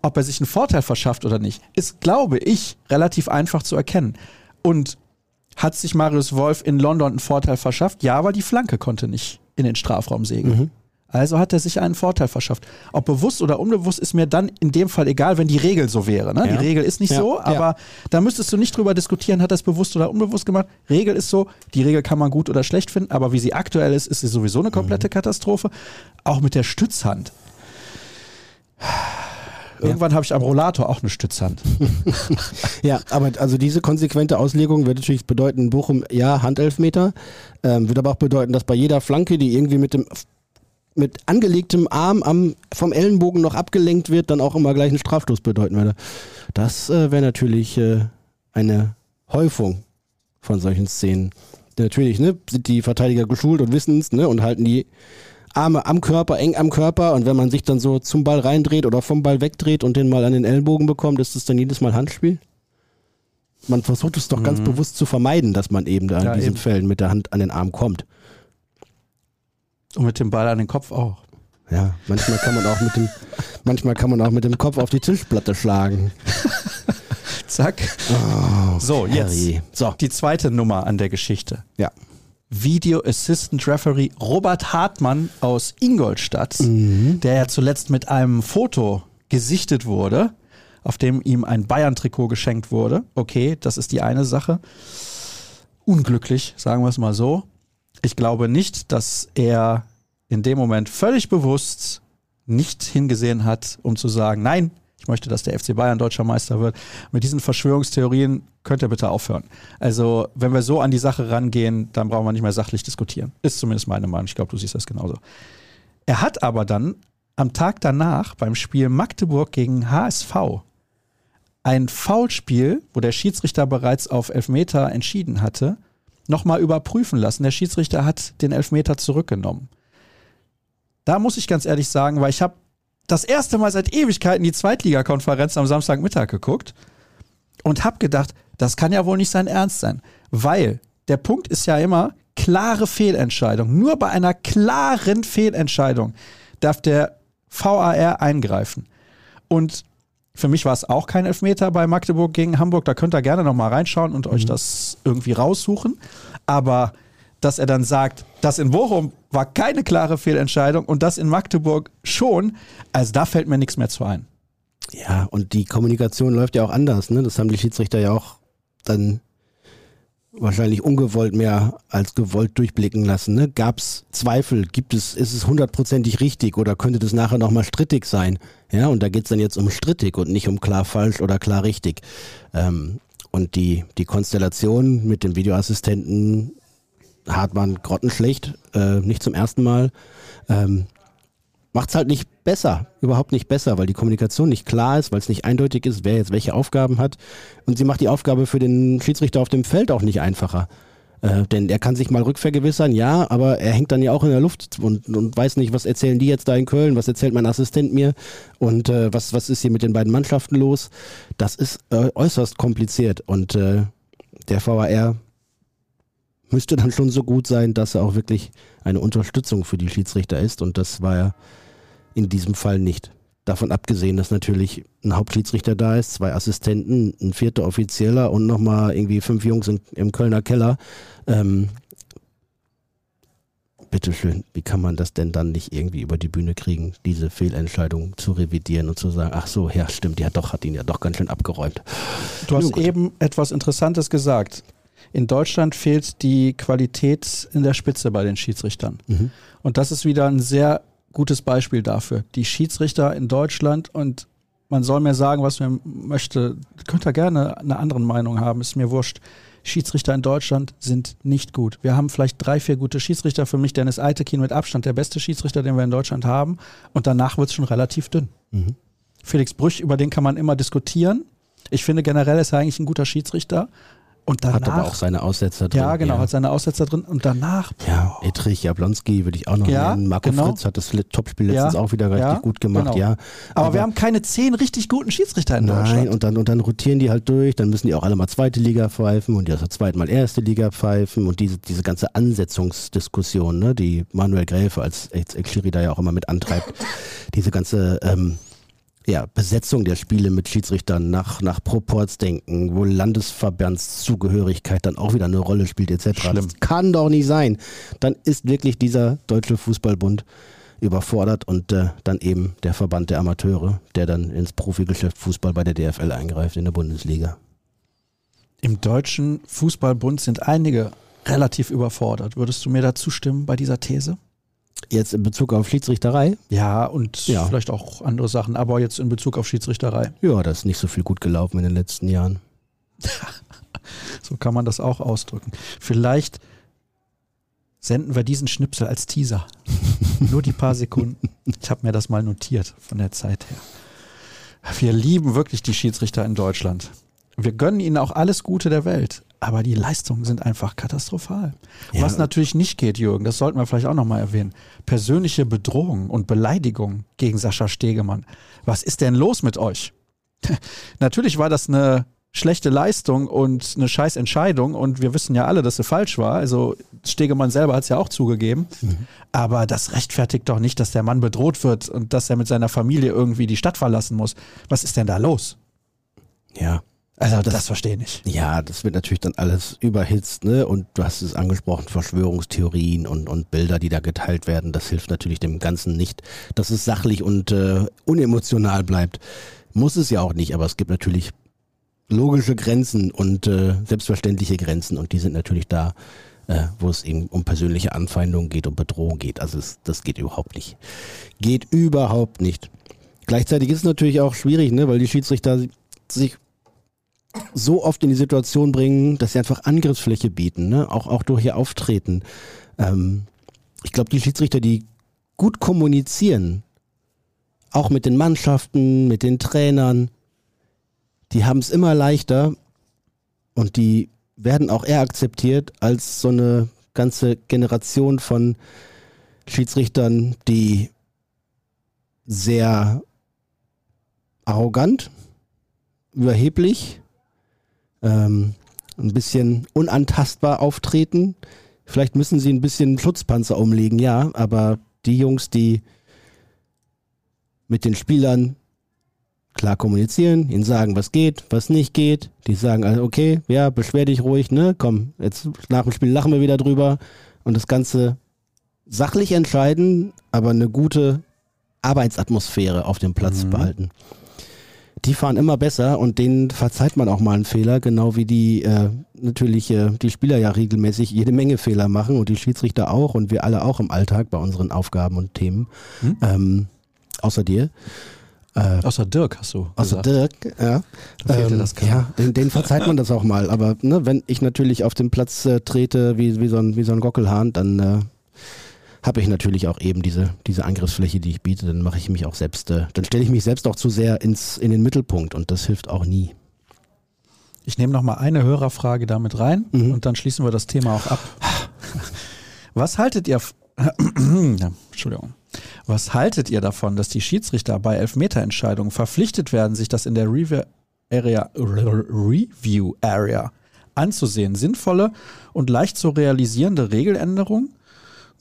ob er sich einen Vorteil verschafft oder nicht, ist, glaube ich, relativ einfach zu erkennen. Und hat sich Marius Wolf in London einen Vorteil verschafft? Ja, aber die Flanke konnte nicht in den Strafraum segeln. Also hat er sich einen Vorteil verschafft. Ob bewusst oder unbewusst ist mir dann in dem Fall egal, wenn die Regel so wäre. Ne? Ja. Die Regel ist nicht Ja, so, ja. aber da müsstest du nicht drüber diskutieren, hat er es bewusst oder unbewusst gemacht. Regel ist so, die Regel kann man gut oder schlecht finden, aber wie sie aktuell ist, ist sie sowieso eine komplette Katastrophe. Auch mit der Stützhand. Irgendwann habe ich am Rollator auch eine Stützhand. Ja, aber also diese konsequente Auslegung wird natürlich bedeuten, Bochum, ja, Handelfmeter. Ähm, wird aber auch bedeuten, dass bei jeder Flanke, die irgendwie mit dem mit angelegtem Arm am, vom Ellenbogen noch abgelenkt wird, dann auch immer gleich einen Strafstoß bedeuten würde. Das äh, wäre natürlich äh, eine Häufung von solchen Szenen. Natürlich, ne, sind die Verteidiger geschult und wissen es, ne, und halten die Arme am Körper, eng am Körper und wenn man sich dann so zum Ball reindreht oder vom Ball wegdreht und den mal an den Ellenbogen bekommt, ist das dann jedes Mal Handspiel? Man versucht es doch ganz bewusst zu vermeiden, dass man eben da in Ja, diesen eben. Fällen mit der Hand an den Arm kommt. Und mit dem Ball an den Kopf auch. Ja, manchmal kann man auch mit dem, manchmal kann man auch mit dem Kopf auf die Tischplatte schlagen. Zack. Oh, So, jetzt Harry. So, die zweite Nummer an der Geschichte. ja. Video Assistant Referee Robert Hartmann aus Ingolstadt, Mhm. der ja zuletzt mit einem Foto gesichtet wurde, auf dem ihm ein Bayern-Trikot geschenkt wurde. Okay, das ist die eine Sache. unglücklich, sagen wir es mal so. Ich glaube nicht, dass er in dem Moment völlig bewusst nicht hingesehen hat, um zu sagen, nein, ich möchte, dass der FC Bayern deutscher Meister wird. Mit diesen Verschwörungstheorien könnt ihr bitte aufhören. Also, wenn wir so an die Sache rangehen, dann brauchen wir nicht mehr sachlich diskutieren. Ist zumindest meine Meinung. Ich glaube, du siehst das genauso. Er hat aber dann am Tag danach beim Spiel Magdeburg gegen HSV ein Foulspiel, wo der Schiedsrichter bereits auf Elfmeter entschieden hatte, nochmal überprüfen lassen. Der Schiedsrichter hat den Elfmeter zurückgenommen. Da muss ich ganz ehrlich sagen, weil ich habe das erste Mal seit Ewigkeiten die Zweitligakonferenz am Samstagmittag geguckt und habe gedacht, das kann ja wohl nicht sein Ernst sein, weil der Punkt ist ja immer klare Fehlentscheidung. Nur bei einer klaren Fehlentscheidung darf der VAR eingreifen. Und für mich war es auch kein Elfmeter bei Magdeburg gegen Hamburg. Da könnt ihr gerne nochmal reinschauen und mhm. euch das irgendwie raussuchen. Aber dass er dann sagt, das in Bochum war keine klare Fehlentscheidung und das in Magdeburg schon, also da fällt mir nichts mehr zu ein. Ja, und die Kommunikation läuft ja auch anders. Ne? Das haben die Schiedsrichter ja auch dann wahrscheinlich ungewollt mehr als gewollt durchblicken lassen. Ne? Gab es Zweifel? Gibt es, ist es hundertprozentig richtig oder könnte das nachher nochmal strittig sein? Ja, und da geht es dann jetzt um strittig und nicht um klar falsch oder klar richtig. Ähm, und die, die Konstellation mit dem Videoassistenten Hartmann grottenschlecht, äh, nicht zum ersten Mal. Ähm, Macht es halt nicht besser, überhaupt nicht besser, weil die Kommunikation nicht klar ist, weil es nicht eindeutig ist, wer jetzt welche Aufgaben hat. Und sie macht die Aufgabe für den Schiedsrichter auf dem Feld auch nicht einfacher. Äh, denn er kann sich mal rückvergewissern, ja, aber er hängt dann ja auch in der Luft und, und weiß nicht, was erzählen die jetzt da in Köln, was erzählt mein Assistent mir und äh, was, was ist hier mit den beiden Mannschaften los. Das ist äh, äußerst kompliziert und äh, der VAR müsste dann schon so gut sein, dass er auch wirklich eine Unterstützung für die Schiedsrichter ist. Und das war er in diesem Fall nicht. Davon abgesehen, dass natürlich ein Hauptschiedsrichter da ist, zwei Assistenten, ein vierter Offizieller und nochmal irgendwie fünf Jungs in, im Kölner Keller. Ähm, bitteschön, wie kann man das denn dann nicht irgendwie über die Bühne kriegen, diese Fehlentscheidung zu revidieren und zu sagen, ach so, ja, stimmt, ja doch, hat ihn ja doch ganz schön abgeräumt. Du hast eben etwas Interessantes gesagt in Deutschland fehlt die Qualität in der Spitze bei den Schiedsrichtern. Mhm. Und das ist wieder ein sehr gutes Beispiel dafür. Die Schiedsrichter in Deutschland und man soll mir sagen, was man möchte. Könnt ihr gerne eine andere Meinung haben, ist mir wurscht. Schiedsrichter in Deutschland sind nicht gut. Wir haben vielleicht drei, vier gute Schiedsrichter. Für mich Dennis Eitekin mit Abstand der beste Schiedsrichter, den wir in Deutschland haben. Und danach wird es schon relativ dünn. Mhm. Felix Brüch, über den kann man immer diskutieren. Ich finde generell ist er eigentlich ein guter Schiedsrichter. Und danach, hat aber auch seine Aussetzer drin. Ja, genau, ja. hat seine Aussetzer drin. Und danach. Boah. Ja, Etrich, Jablonski würde ich auch noch ja, nennen. Marco genau. Fritz hat das Topspiel letztens ja, auch wieder richtig gut gemacht, genau. ja. Aber, aber, wir haben keine zehn richtig guten Schiedsrichter in nein, Deutschland. Nein, und dann, und dann rotieren die halt durch. Dann müssen die auch alle mal zweite Liga pfeifen und die also zweitmal erste Liga pfeifen. Und diese, diese ganze Ansetzungsdiskussion, ne, die Manuel Gräfe als Ex-Schiri da ja auch immer mit antreibt, diese ganze. Ähm, ja, Besetzung der Spiele mit Schiedsrichtern nach, nach Proports denken, wo Landesverbandszugehörigkeit dann auch wieder eine Rolle spielt, etc. Schlimm. Das kann doch nicht sein. Dann ist wirklich dieser Deutsche Fußballbund überfordert und äh, dann eben der Verband der Amateure, der dann ins Profigeschäft Fußball bei der DFL eingreift in der Bundesliga. Im Deutschen Fußballbund sind einige relativ überfordert. Würdest du mir da zustimmen bei dieser These? Jetzt in Bezug auf Schiedsrichterei? Ja, und ja. vielleicht auch andere Sachen, aber jetzt in Bezug auf Schiedsrichterei. Ja, da ist nicht so viel gut gelaufen in den letzten Jahren. so kann man das auch ausdrücken. Vielleicht senden wir diesen Schnipsel als Teaser. Nur die paar Sekunden. Ich habe mir das mal notiert von der Zeit her. Wir lieben wirklich die Schiedsrichter in Deutschland. Wir gönnen ihnen auch alles Gute der Welt aber die Leistungen sind einfach katastrophal. Ja. Was natürlich nicht geht, Jürgen, das sollten wir vielleicht auch nochmal erwähnen. Persönliche Bedrohung und Beleidigung gegen Sascha Stegemann. Was ist denn los mit euch? natürlich war das eine schlechte Leistung und eine scheiß Entscheidung und wir wissen ja alle, dass sie falsch war. Also Stegemann selber hat es ja auch zugegeben. Mhm. Aber das rechtfertigt doch nicht, dass der Mann bedroht wird und dass er mit seiner Familie irgendwie die Stadt verlassen muss. Was ist denn da los? Ja, also das, das verstehe ich nicht. Ja, das wird natürlich dann alles überhitzt, ne? Und du hast es angesprochen, Verschwörungstheorien und, und Bilder, die da geteilt werden. Das hilft natürlich dem Ganzen nicht, dass es sachlich und äh, unemotional bleibt. Muss es ja auch nicht, aber es gibt natürlich logische Grenzen und äh, selbstverständliche Grenzen und die sind natürlich da, äh, wo es eben um persönliche Anfeindungen geht, um Bedrohung geht. Also es, das geht überhaupt nicht. Geht überhaupt nicht. Gleichzeitig ist es natürlich auch schwierig, ne, weil die Schiedsrichter sich so oft in die Situation bringen, dass sie einfach Angriffsfläche bieten, ne? auch, auch durch ihr Auftreten. Ähm, ich glaube, die Schiedsrichter, die gut kommunizieren, auch mit den Mannschaften, mit den Trainern, die haben es immer leichter und die werden auch eher akzeptiert als so eine ganze Generation von Schiedsrichtern, die sehr arrogant, überheblich, ähm, ein bisschen unantastbar auftreten. Vielleicht müssen sie ein bisschen Schutzpanzer umlegen, ja, aber die Jungs, die mit den Spielern klar kommunizieren, ihnen sagen, was geht, was nicht geht. Die sagen, also okay, ja, beschwer dich ruhig, ne? Komm, jetzt nach dem Spiel lachen wir wieder drüber und das Ganze sachlich entscheiden, aber eine gute Arbeitsatmosphäre auf dem Platz mhm. behalten. Die fahren immer besser und denen verzeiht man auch mal einen Fehler, genau wie die äh, natürlich äh, die Spieler ja regelmäßig jede Menge Fehler machen und die Schiedsrichter auch und wir alle auch im Alltag bei unseren Aufgaben und Themen. Mhm. Ähm, außer dir. Äh, außer Dirk hast du. Außer Dirk, ja. Ähm, das ja, den, den, verzeiht man das auch mal. Aber ne, wenn ich natürlich auf den Platz äh, trete wie, wie, so ein, wie so ein Gockelhahn, dann äh, habe ich natürlich auch eben diese, diese Angriffsfläche, die ich biete. Dann mache ich mich auch selbst, äh, dann stelle ich mich selbst auch zu sehr ins, in den Mittelpunkt und das hilft auch nie. Ich nehme noch mal eine Hörerfrage damit rein mhm. und dann schließen wir das Thema auch ab. Was haltet ihr? Entschuldigung. Was haltet ihr davon, dass die Schiedsrichter bei Elfmeterentscheidungen verpflichtet werden, sich das in der Review Area, Review Area anzusehen? Sinnvolle und leicht zu realisierende Regeländerung?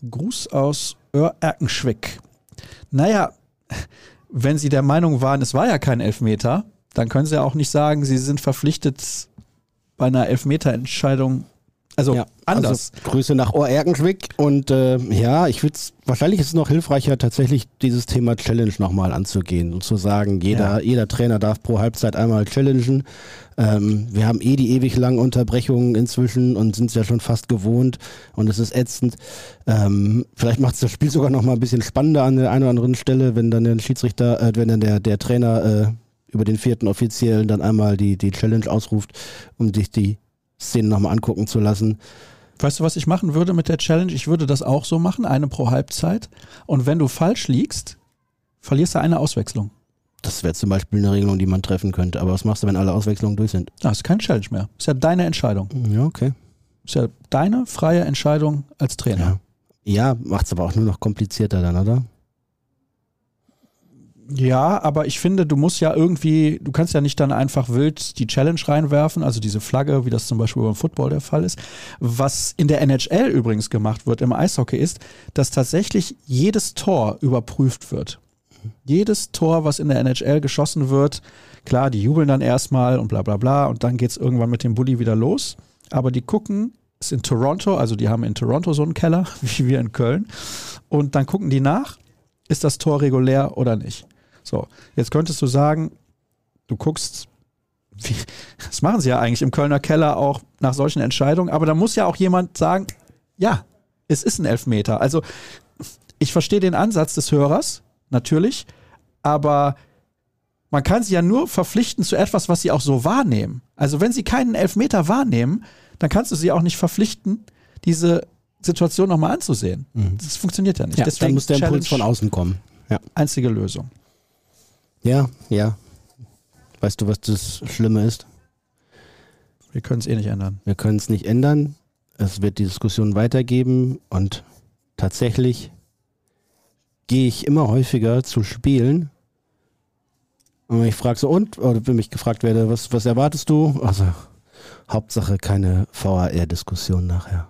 Gruß aus Erkenschwick. Naja, wenn Sie der Meinung waren, es war ja kein Elfmeter, dann können Sie ja auch nicht sagen, Sie sind verpflichtet, bei einer Elfmeterentscheidung also ja, anders. Also Grüße nach Ohr-Erkenschwick und äh, ja, ich würde wahrscheinlich ist es noch hilfreicher, tatsächlich dieses Thema Challenge nochmal anzugehen und zu sagen, jeder, ja. jeder Trainer darf pro Halbzeit einmal challengen. Ähm, wir haben eh die ewig langen Unterbrechungen inzwischen und sind es ja schon fast gewohnt und es ist ätzend. Ähm, vielleicht macht es das Spiel sogar nochmal ein bisschen spannender an der einen oder anderen Stelle, wenn dann der Schiedsrichter, äh, wenn dann der, der Trainer äh, über den vierten Offiziellen dann einmal die, die Challenge ausruft, um sich die Szenen nochmal angucken zu lassen. Weißt du, was ich machen würde mit der Challenge? Ich würde das auch so machen, eine pro Halbzeit. Und wenn du falsch liegst, verlierst du eine Auswechslung. Das wäre zum Beispiel eine Regelung, die man treffen könnte. Aber was machst du, wenn alle Auswechslungen durch sind? Das ist kein Challenge mehr. Ist ja deine Entscheidung. Ja, okay. Ist ja deine freie Entscheidung als Trainer. Ja, ja macht es aber auch nur noch komplizierter dann, oder? Ja, aber ich finde, du musst ja irgendwie, du kannst ja nicht dann einfach wild die Challenge reinwerfen, also diese Flagge, wie das zum Beispiel beim Football der Fall ist. Was in der NHL übrigens gemacht wird im Eishockey ist, dass tatsächlich jedes Tor überprüft wird. Jedes Tor, was in der NHL geschossen wird, klar, die jubeln dann erstmal und bla bla bla und dann geht es irgendwann mit dem Bulli wieder los. Aber die gucken, ist in Toronto, also die haben in Toronto so einen Keller, wie wir in Köln. Und dann gucken die nach, ist das Tor regulär oder nicht. So, jetzt könntest du sagen, du guckst, wie, das machen sie ja eigentlich im Kölner Keller auch nach solchen Entscheidungen, aber da muss ja auch jemand sagen, ja, es ist ein Elfmeter. Also ich verstehe den Ansatz des Hörers, natürlich, aber man kann sie ja nur verpflichten zu etwas, was sie auch so wahrnehmen. Also wenn sie keinen Elfmeter wahrnehmen, dann kannst du sie auch nicht verpflichten, diese Situation nochmal anzusehen. Mhm. Das funktioniert ja nicht. Ja, Deswegen dann muss der Impuls von außen kommen. Ja. Einzige Lösung. Ja, ja. Weißt du, was das Schlimme ist? Wir können es eh nicht ändern. Wir können es nicht ändern. Es wird die Diskussion weitergeben und tatsächlich gehe ich immer häufiger zu Spielen. Und wenn ich frage so, und, oder wenn mich gefragt werde, was, was erwartest du? Also, Hauptsache keine VAR-Diskussion nachher.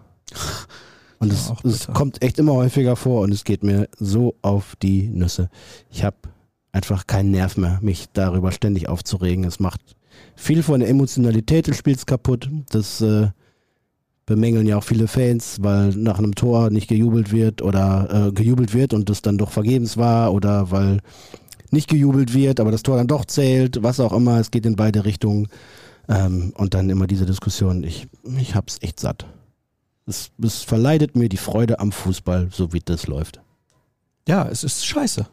Und es, es kommt echt immer häufiger vor und es geht mir so auf die Nüsse. Ich habe einfach keinen Nerv mehr, mich darüber ständig aufzuregen. Es macht viel von der Emotionalität des Spiels kaputt. Das äh, bemängeln ja auch viele Fans, weil nach einem Tor nicht gejubelt wird oder äh, gejubelt wird und das dann doch vergebens war oder weil nicht gejubelt wird, aber das Tor dann doch zählt, was auch immer. Es geht in beide Richtungen. Ähm, und dann immer diese Diskussion, ich, ich hab's echt satt. Es, es verleidet mir die Freude am Fußball, so wie das läuft. Ja, es ist scheiße.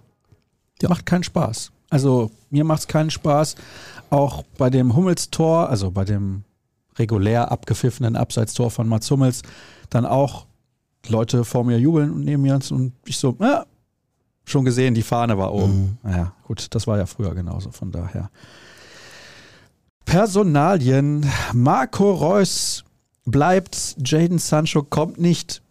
Macht keinen Spaß. Also mir macht es keinen Spaß. Auch bei dem Hummels-Tor, also bei dem regulär abgepfiffenen Abseitstor von Mats Hummels, dann auch Leute vor mir jubeln und neben mir und ich so, ja, schon gesehen, die Fahne war oben. Mhm. Naja, gut, das war ja früher genauso, von daher. Personalien. Marco Reus bleibt, Jaden Sancho kommt nicht.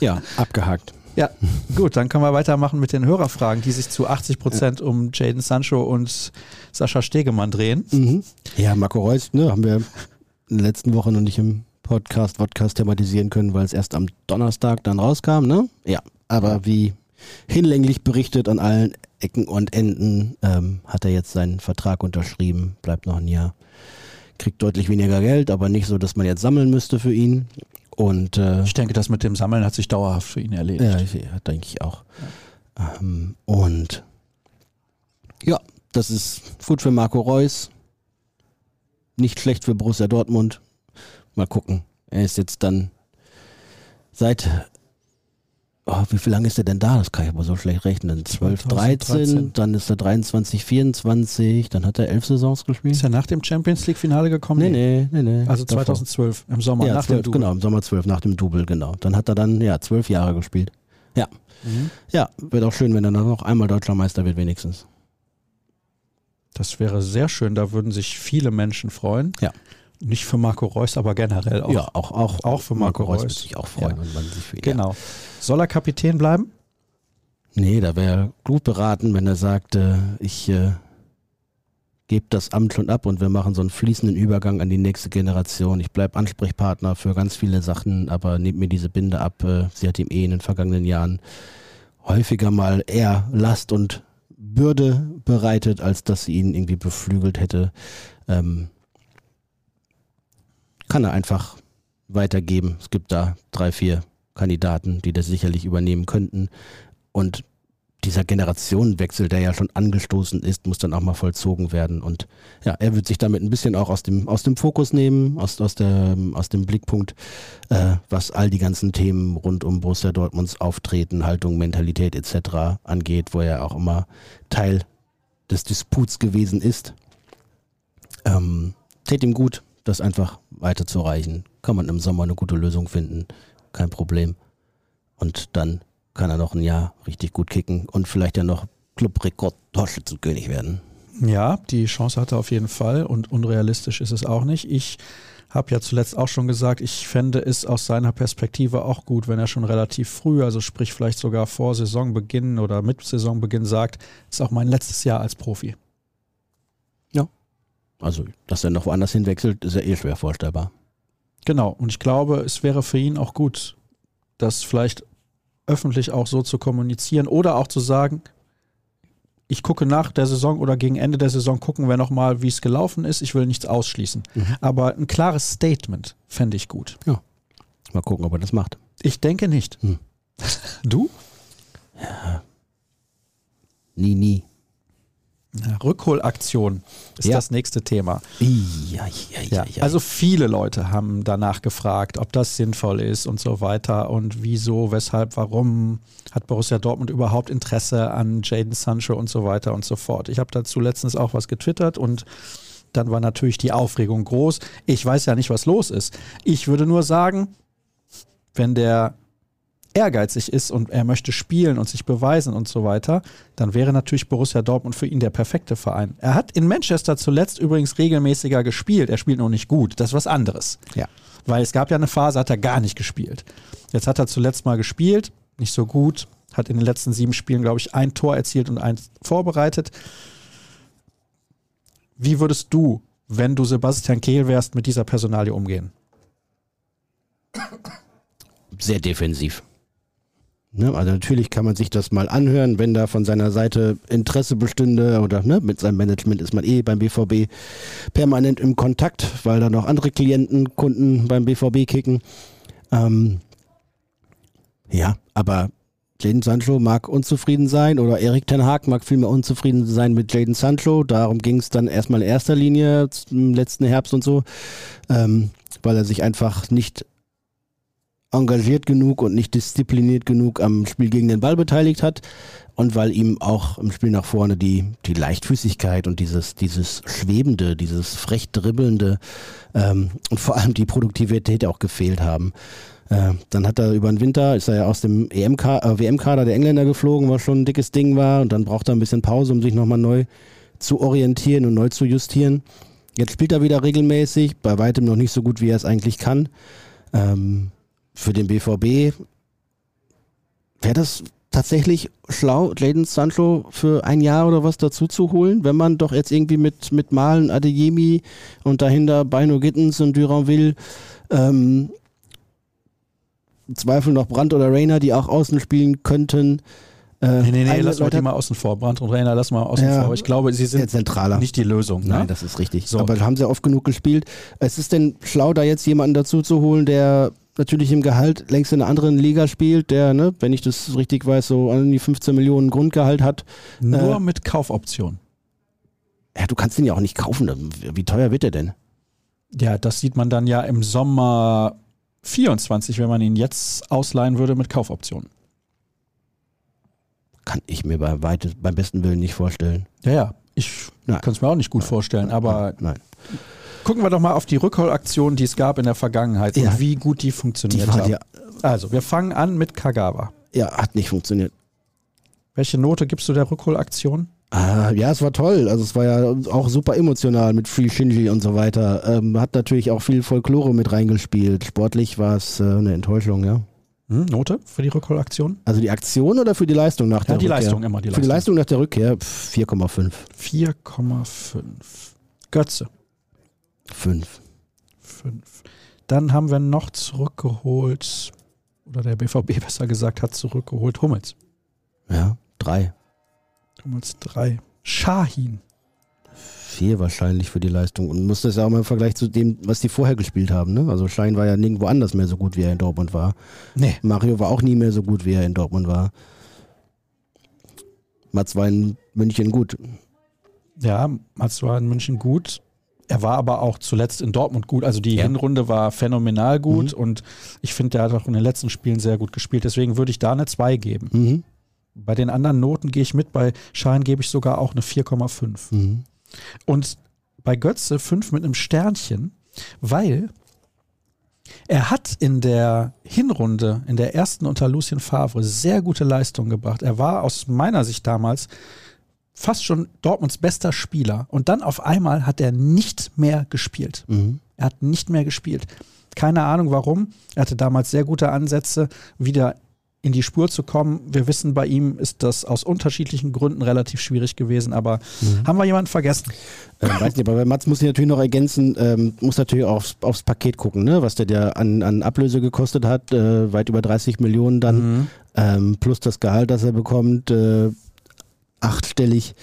Ja, abgehakt. Ja, gut, dann können wir weitermachen mit den Hörerfragen, die sich zu 80 Prozent um Jaden Sancho und Sascha Stegemann drehen. Mhm. Ja, Marco Reus, ne, haben wir in der letzten Woche noch nicht im Podcast, Podcast thematisieren können, weil es erst am Donnerstag dann rauskam, ne? Ja, aber wie hinlänglich berichtet an allen Ecken und Enden, ähm, hat er jetzt seinen Vertrag unterschrieben, bleibt noch ein Jahr, kriegt deutlich weniger Geld, aber nicht so, dass man jetzt sammeln müsste für ihn. Und äh, Ich denke, das mit dem Sammeln hat sich dauerhaft für ihn erledigt. ja, ich, ja, denke ich auch. Ähm, und ja, das ist gut für Marco Reus. Nicht schlecht für Borussia Dortmund. Mal gucken. Er ist jetzt dann seit, oh, wie viel lange ist er denn da? Das kann ich aber so schlecht rechnen. 12, 13, 2013. dann ist er 23, 24, dann hat er elf Saisons gespielt. Ist er nach dem Champions League-Finale gekommen? Nee, nee, nee, nee. Also Davor. 2012, im Sommer, Ja, nach 12, dem Double. genau, im Sommer 12, nach dem Double, genau. Dann hat er dann, ja, zwölf Jahre gespielt. Ja. Mhm. Ja, wird auch schön, wenn er dann noch einmal Deutscher Meister wird, wenigstens. Das wäre sehr schön, da würden sich viele Menschen freuen. Ja. Nicht für Marco Reus, aber generell auch. ja, auch, auch, auch für Marco Reus. würde sich auch freuen, Ja. wenn man sich für ihn. Genau. Soll er Kapitän bleiben? Nee, da wäre er gut beraten, wenn er sagt, äh, ich äh, gebe das Amt schon ab und wir machen so einen fließenden Übergang an die nächste Generation. Ich bleibe Ansprechpartner für ganz viele Sachen, aber nehmt mir diese Binde ab. Äh, sie hat ihm eh in den vergangenen Jahren häufiger mal eher Last und Bürde bereitet, als dass sie ihn irgendwie beflügelt hätte. Ähm, kann er einfach weitergeben. Es gibt da drei, vier Kandidaten, die das sicherlich übernehmen könnten. Und dieser Generationenwechsel, der ja schon angestoßen ist, muss dann auch mal vollzogen werden. Und ja, er wird sich damit ein bisschen auch aus dem, aus dem Fokus nehmen, aus, aus, der, aus dem Blickpunkt, äh, was all die ganzen Themen rund um Borussia Dortmunds Auftreten, Haltung, Mentalität etc. angeht, wo er auch immer Teil des Disputs gewesen ist. Ähm, tät ihm gut, das einfach weiterzureichen. Kann man im Sommer eine gute Lösung finden. Kein Problem. Und dann kann er noch ein Jahr richtig gut kicken und vielleicht ja noch Clubrekord-Torschützenkönig werden. Ja, die Chance hat er auf jeden Fall und unrealistisch ist es auch nicht. Ich habe ja zuletzt auch schon gesagt, ich fände es aus seiner Perspektive auch gut, wenn er schon relativ früh, also sprich vielleicht sogar vor Saisonbeginn oder mit Saisonbeginn sagt, ist auch mein letztes Jahr als Profi. Also, dass er noch woanders hinwechselt, ist ja eh schwer vorstellbar. Genau, und ich glaube, es wäre für ihn auch gut, das vielleicht öffentlich auch so zu kommunizieren oder auch zu sagen, ich gucke nach der Saison oder gegen Ende der Saison gucken wir nochmal, wie es gelaufen ist. Ich will nichts ausschließen. Mhm. Aber ein klares Statement fände ich gut. Mal gucken, ob er das macht. Ich denke nicht. Hm. Du? Nie, nie. Rückholaktion ist Ja. das nächste Thema. Ja, Ja, also viele Leute haben danach gefragt, ob das sinnvoll ist und so weiter und wieso, weshalb, warum hat Borussia Dortmund überhaupt Interesse an Jaden Sancho und so weiter und so fort. Ich habe dazu letztens auch was getwittert und dann war natürlich die Aufregung groß. Ich weiß ja nicht, was los ist. Ich würde nur sagen, wenn der ehrgeizig ist und er möchte spielen und sich beweisen und so weiter, dann wäre natürlich Borussia Dortmund für ihn der perfekte Verein. Er hat in Manchester zuletzt übrigens regelmäßiger gespielt. Er spielt noch nicht gut. Das ist was anderes. Ja. Weil es gab ja eine Phase, hat er gar nicht gespielt. Jetzt hat er zuletzt mal gespielt, nicht so gut, hat in den letzten sieben Spielen, glaube ich, ein Tor erzielt und eins vorbereitet. Wie würdest du, wenn du Sebastian Kehl wärst, mit dieser Personalie umgehen? Sehr defensiv. Ne, also natürlich kann man sich das mal anhören, wenn da von seiner Seite Interesse bestünde oder ne, mit seinem Management ist man eh beim BVB permanent im Kontakt, weil da noch andere Klienten, Kunden beim BVB kicken. Ähm, ja, aber Jaden Sancho mag unzufrieden sein oder Erik Ten Haag mag vielmehr unzufrieden sein mit Jaden Sancho. Darum ging es dann erstmal in erster Linie im letzten Herbst und so, ähm, weil er sich einfach nicht engagiert genug und nicht diszipliniert genug am Spiel gegen den Ball beteiligt hat und weil ihm auch im Spiel nach vorne die, die Leichtfüßigkeit und dieses, dieses Schwebende, dieses frech dribbelnde ähm, und vor allem die Produktivität auch gefehlt haben. Äh, dann hat er über den Winter, ist er ja aus dem EMK, äh, WM-Kader der Engländer geflogen, was schon ein dickes Ding war und dann braucht er ein bisschen Pause, um sich nochmal neu zu orientieren und neu zu justieren. Jetzt spielt er wieder regelmäßig, bei weitem noch nicht so gut, wie er es eigentlich kann. Ähm, für den BVB wäre das tatsächlich schlau, Jaden Sancho für ein Jahr oder was dazu zu holen, wenn man doch jetzt irgendwie mit, mit Malen, Adeyemi und dahinter Bino Gittens und Duranville ähm, Zweifel noch Brandt oder Rainer, die auch außen spielen könnten. Äh, nee, nee, nee, lassen wir die mal außen vor. Brandt und Rainer lassen wir außen ja, vor. Ich glaube, sie sind zentraler. nicht die Lösung. Ne? Nein, das ist richtig. So. Aber haben sie oft genug gespielt. Es ist denn schlau, da jetzt jemanden dazu zu holen, der natürlich im Gehalt längst in einer anderen Liga spielt, der, ne, wenn ich das richtig weiß, so an die 15 Millionen Grundgehalt hat. Nur äh, mit Kaufoption. Ja, du kannst den ja auch nicht kaufen. Wie teuer wird der denn? Ja, das sieht man dann ja im Sommer 24, wenn man ihn jetzt ausleihen würde mit Kaufoption. Kann ich mir bei weites, beim besten Willen nicht vorstellen. Ja, ja. Ich kann es mir auch nicht gut nein, vorstellen, aber nein, nein. Gucken wir doch mal auf die Rückholaktionen, die es gab in der Vergangenheit Ja. und wie gut die funktioniert Die haben. ja- Also, wir fangen an mit Kagawa. Ja, hat nicht funktioniert. Welche Note gibst du der Rückholaktion? Ah, ja, es war toll. Also es war ja auch super emotional mit Free Shinji und so weiter. Ähm, hat natürlich auch viel Folklore mit reingespielt. Sportlich war es äh, eine Enttäuschung, ja. Hm, Note für die Rückholaktion? Also die Aktion oder für die Leistung nach der Ja, die Rückkehr? Leistung immer, die Für die Leistung nach der Rückkehr pff, 4,5. 4,5. Götze, 5. 5. Dann haben wir noch zurückgeholt, oder der BVB besser gesagt hat zurückgeholt, Hummels. Ja, 3. Hummels 3. Shahin. 4 wahrscheinlich für die Leistung. Und muss das ja auch mal im Vergleich zu dem, was die vorher gespielt haben. Ne? Also Schein war ja nirgendwo anders mehr so gut, wie er in Dortmund war. Nee. Mario war auch nie mehr so gut, wie er in Dortmund war. Mats war in München gut. Ja, Mats war in München gut. Er war aber auch zuletzt in Dortmund gut. Also die Ja. Hinrunde war phänomenal gut Mhm. und ich finde, der hat auch in den letzten Spielen sehr gut gespielt. Deswegen würde ich da eine 2 geben. Mhm. Bei den anderen Noten gehe ich mit. Bei Schein gebe ich sogar auch eine 4,5. Mhm. Und bei Götze 5 mit einem Sternchen, weil er hat in der Hinrunde, in der ersten unter Lucien Favre, sehr gute Leistungen gebracht. Er war aus meiner Sicht damals fast schon Dortmunds bester Spieler. Und dann auf einmal hat er nicht mehr gespielt. Mhm. Er hat nicht mehr gespielt. Keine Ahnung warum. Er hatte damals sehr gute Ansätze, wieder in die Spur zu kommen. Wir wissen, bei ihm ist das aus unterschiedlichen Gründen relativ schwierig gewesen, aber haben wir jemanden vergessen? Ähm, weiß nicht, aber bei Mats muss ich natürlich noch ergänzen, ähm, muss natürlich auch aufs, aufs Paket gucken, ne? was der dir an, an Ablöse gekostet hat, äh, weit über 30 Millionen dann, Mhm. ähm, plus das Gehalt, das er bekommt, äh, achtstellig,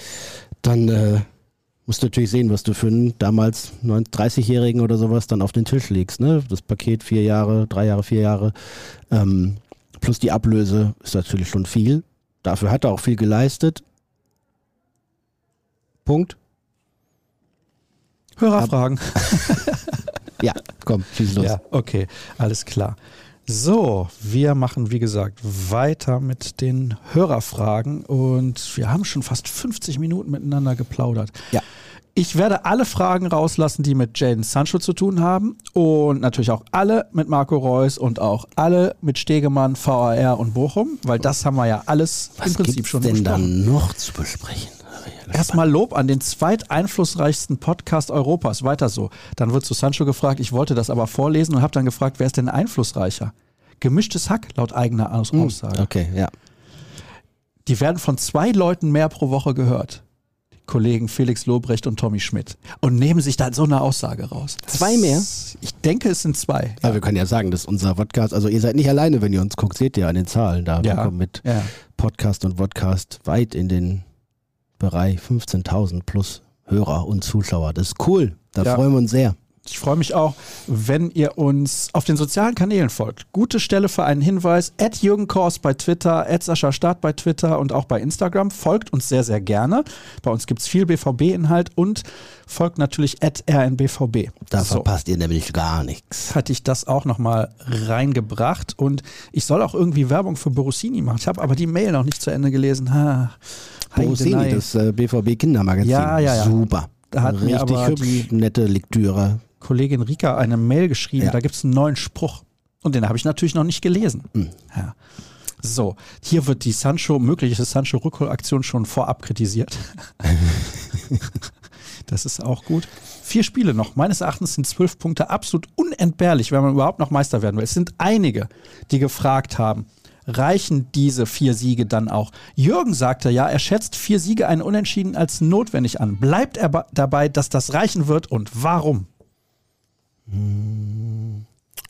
dann äh, musst du natürlich sehen, was du für einen damals 9 30-Jährigen oder sowas dann auf den Tisch legst. Ne? Das Paket vier Jahre, drei Jahre, vier Jahre, ähm, plus die Ablöse ist natürlich schon viel. Dafür hat er auch viel geleistet. Punkt. Hörerfragen. Ja, komm, schieß los. Ja, okay, alles klar. So, wir machen, wie gesagt, weiter mit den Hörerfragen und wir haben schon fast 50 Minuten miteinander geplaudert. Ja. Ich werde alle Fragen rauslassen, die mit Jaden Sancho zu tun haben und natürlich auch alle mit Marco Reus und auch alle mit Stegemann, VAR und Bochum, weil das haben wir ja alles Was im Prinzip schon denn besprochen. dann noch zu besprechen? Erstmal Lob an den zweiteinflussreichsten Podcast Europas. Weiter so. Dann wird zu Sancho gefragt, ich wollte das aber vorlesen und habe dann gefragt, wer ist denn einflussreicher? Gemischtes Hack, laut eigener Aus Aussage. Okay, ja. Die werden von zwei Leuten mehr pro Woche gehört. Die Kollegen Felix Lobrecht und Tommy Schmidt. Und nehmen sich dann so eine Aussage raus. Zwei mehr? Ich denke, es sind zwei. Aber wir können ja sagen, dass unser Podcast, also ihr seid nicht alleine, wenn ihr uns guckt, seht ihr an den Zahlen da. Wir Ja. kommen mit Ja. Podcast und Podcast weit in den Bereich 15.000 plus Hörer und Zuschauer. Das ist cool. Da Ja. freuen wir uns sehr. Ich freue mich auch, wenn ihr uns auf den sozialen Kanälen folgt. Gute Stelle für einen Hinweis. At Jürgen Kors bei Twitter, at Sascha Start bei Twitter und auch bei Instagram. Folgt uns sehr, sehr gerne. Bei uns gibt es viel BVB-Inhalt und folgt natürlich at RNBVB. Da so. verpasst ihr nämlich gar nichts. Hatte ich das auch nochmal reingebracht und ich soll auch irgendwie Werbung für Borussini machen. Ich habe aber die Mail noch nicht zu Ende gelesen. Ha, Borussini, das äh, BVB Kindermagazin. Ja, ja, ja. Super. Da hat Richtig hübsch, nette Lektüre. Kollegin Rika eine Mail geschrieben, Ja. da gibt es einen neuen Spruch. Und den habe ich natürlich noch nicht gelesen. Mhm. Ja. So, hier wird die Sancho, mögliche Sancho-Rückholaktion schon vorab kritisiert. das ist auch gut. Vier Spiele noch. Meines Erachtens sind zwölf Punkte absolut unentbehrlich, wenn man überhaupt noch Meister werden will. Es sind einige, die gefragt haben, reichen diese vier Siege dann auch? Jürgen sagte ja, er schätzt vier Siege einen Unentschieden als notwendig an. Bleibt er dabei, dass das reichen wird und warum?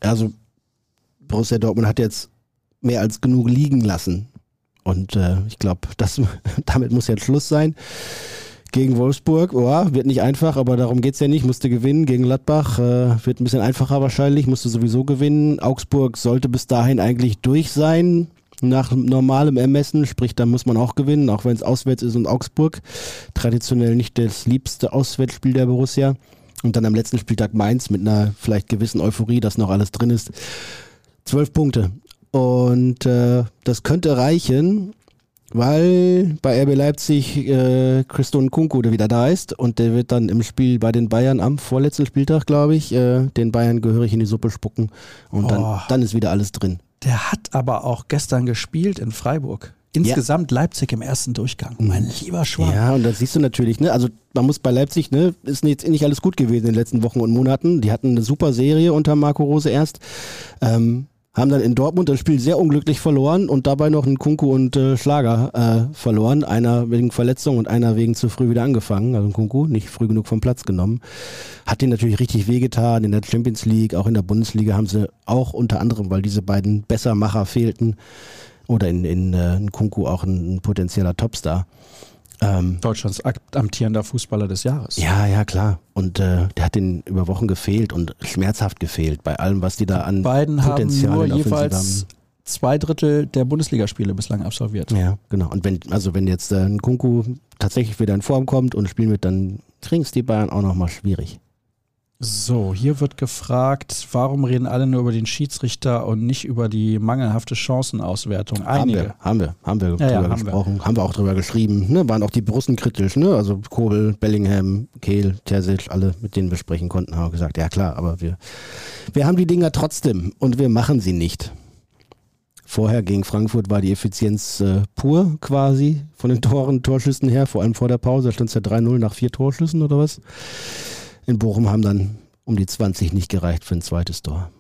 Also Borussia Dortmund hat jetzt mehr als genug liegen lassen. Und äh, ich glaube, damit muss jetzt Schluss sein. Gegen Wolfsburg, oh, wird nicht einfach, aber darum geht's ja nicht. Musste gewinnen. Gegen Gladbach äh, wird ein bisschen einfacher wahrscheinlich, musste sowieso gewinnen. Augsburg sollte bis dahin eigentlich durch sein. Nach normalem Ermessen, sprich, da muss man auch gewinnen, auch wenn es auswärts ist und Augsburg. Traditionell nicht das liebste Auswärtsspiel der Borussia. Und dann am letzten Spieltag Mainz mit einer vielleicht gewissen Euphorie, dass noch alles drin ist. Zwölf Punkte. Und äh, das könnte reichen, weil bei RB Leipzig äh, Christon Kunku der wieder da ist und der wird dann im Spiel bei den Bayern am vorletzten Spieltag, glaube ich, äh, den Bayern gehörig in die Suppe spucken und Oh. dann, dann ist wieder alles drin. Der hat aber auch gestern gespielt in Freiburg. Insgesamt Leipzig im ersten Durchgang. Mein lieber Schwan. Ja, und das siehst du natürlich, ne? Also man muss bei Leipzig, ne, ist jetzt nicht alles gut gewesen in den letzten Wochen und Monaten. Die hatten eine super Serie unter Marco Rose erst. Ähm, haben dann in Dortmund das Spiel sehr unglücklich verloren und dabei noch einen Kunku und äh, Schlager äh, verloren. Einer wegen Verletzung und einer wegen zu früh wieder angefangen. Also ein Kunku, nicht früh genug vom Platz genommen. Hat denen natürlich richtig wehgetan. In der Champions League, auch in der Bundesliga haben sie auch unter anderem, weil diese beiden Bessermacher fehlten, oder in, in, äh, in Kunku auch ein, ein potenzieller Topstar. Ähm, Deutschlands amtierender Fußballer des Jahres. ja, ja, klar. Und äh, der hat den über Wochen gefehlt und schmerzhaft gefehlt bei allem, was die da an Beiden haben Potenzial nur der Offensive jeweils zwei Drittel der Bundesligaspiele bislang absolviert. Ja, genau. Und wenn, also wenn jetzt äh, ein Kunku tatsächlich wieder in Form kommt und spielen wird, dann kriegen es die Bayern auch nochmal schwierig. So, hier wird gefragt, warum reden alle nur über den Schiedsrichter und nicht über die mangelhafte Chancenauswertung? Einige. Haben wir, haben wir, haben wir Ja, ja, drüber haben wir. gesprochen, haben wir auch drüber geschrieben. Ne? Waren auch die Borussen kritisch, ne? Also Kobel, Bellingham, Kehl, Terzic, alle, mit denen wir sprechen konnten, haben gesagt, ja klar, aber wir, wir haben die Dinger trotzdem und wir machen sie nicht. Vorher gegen Frankfurt war die Effizienz äh, pur quasi von den Toren, Torschüssen her, vor allem vor der Pause, da stand es ja 3-0 nach vier Torschüssen oder was. In Bochum haben dann um die 20 nicht gereicht für ein zweites Tor.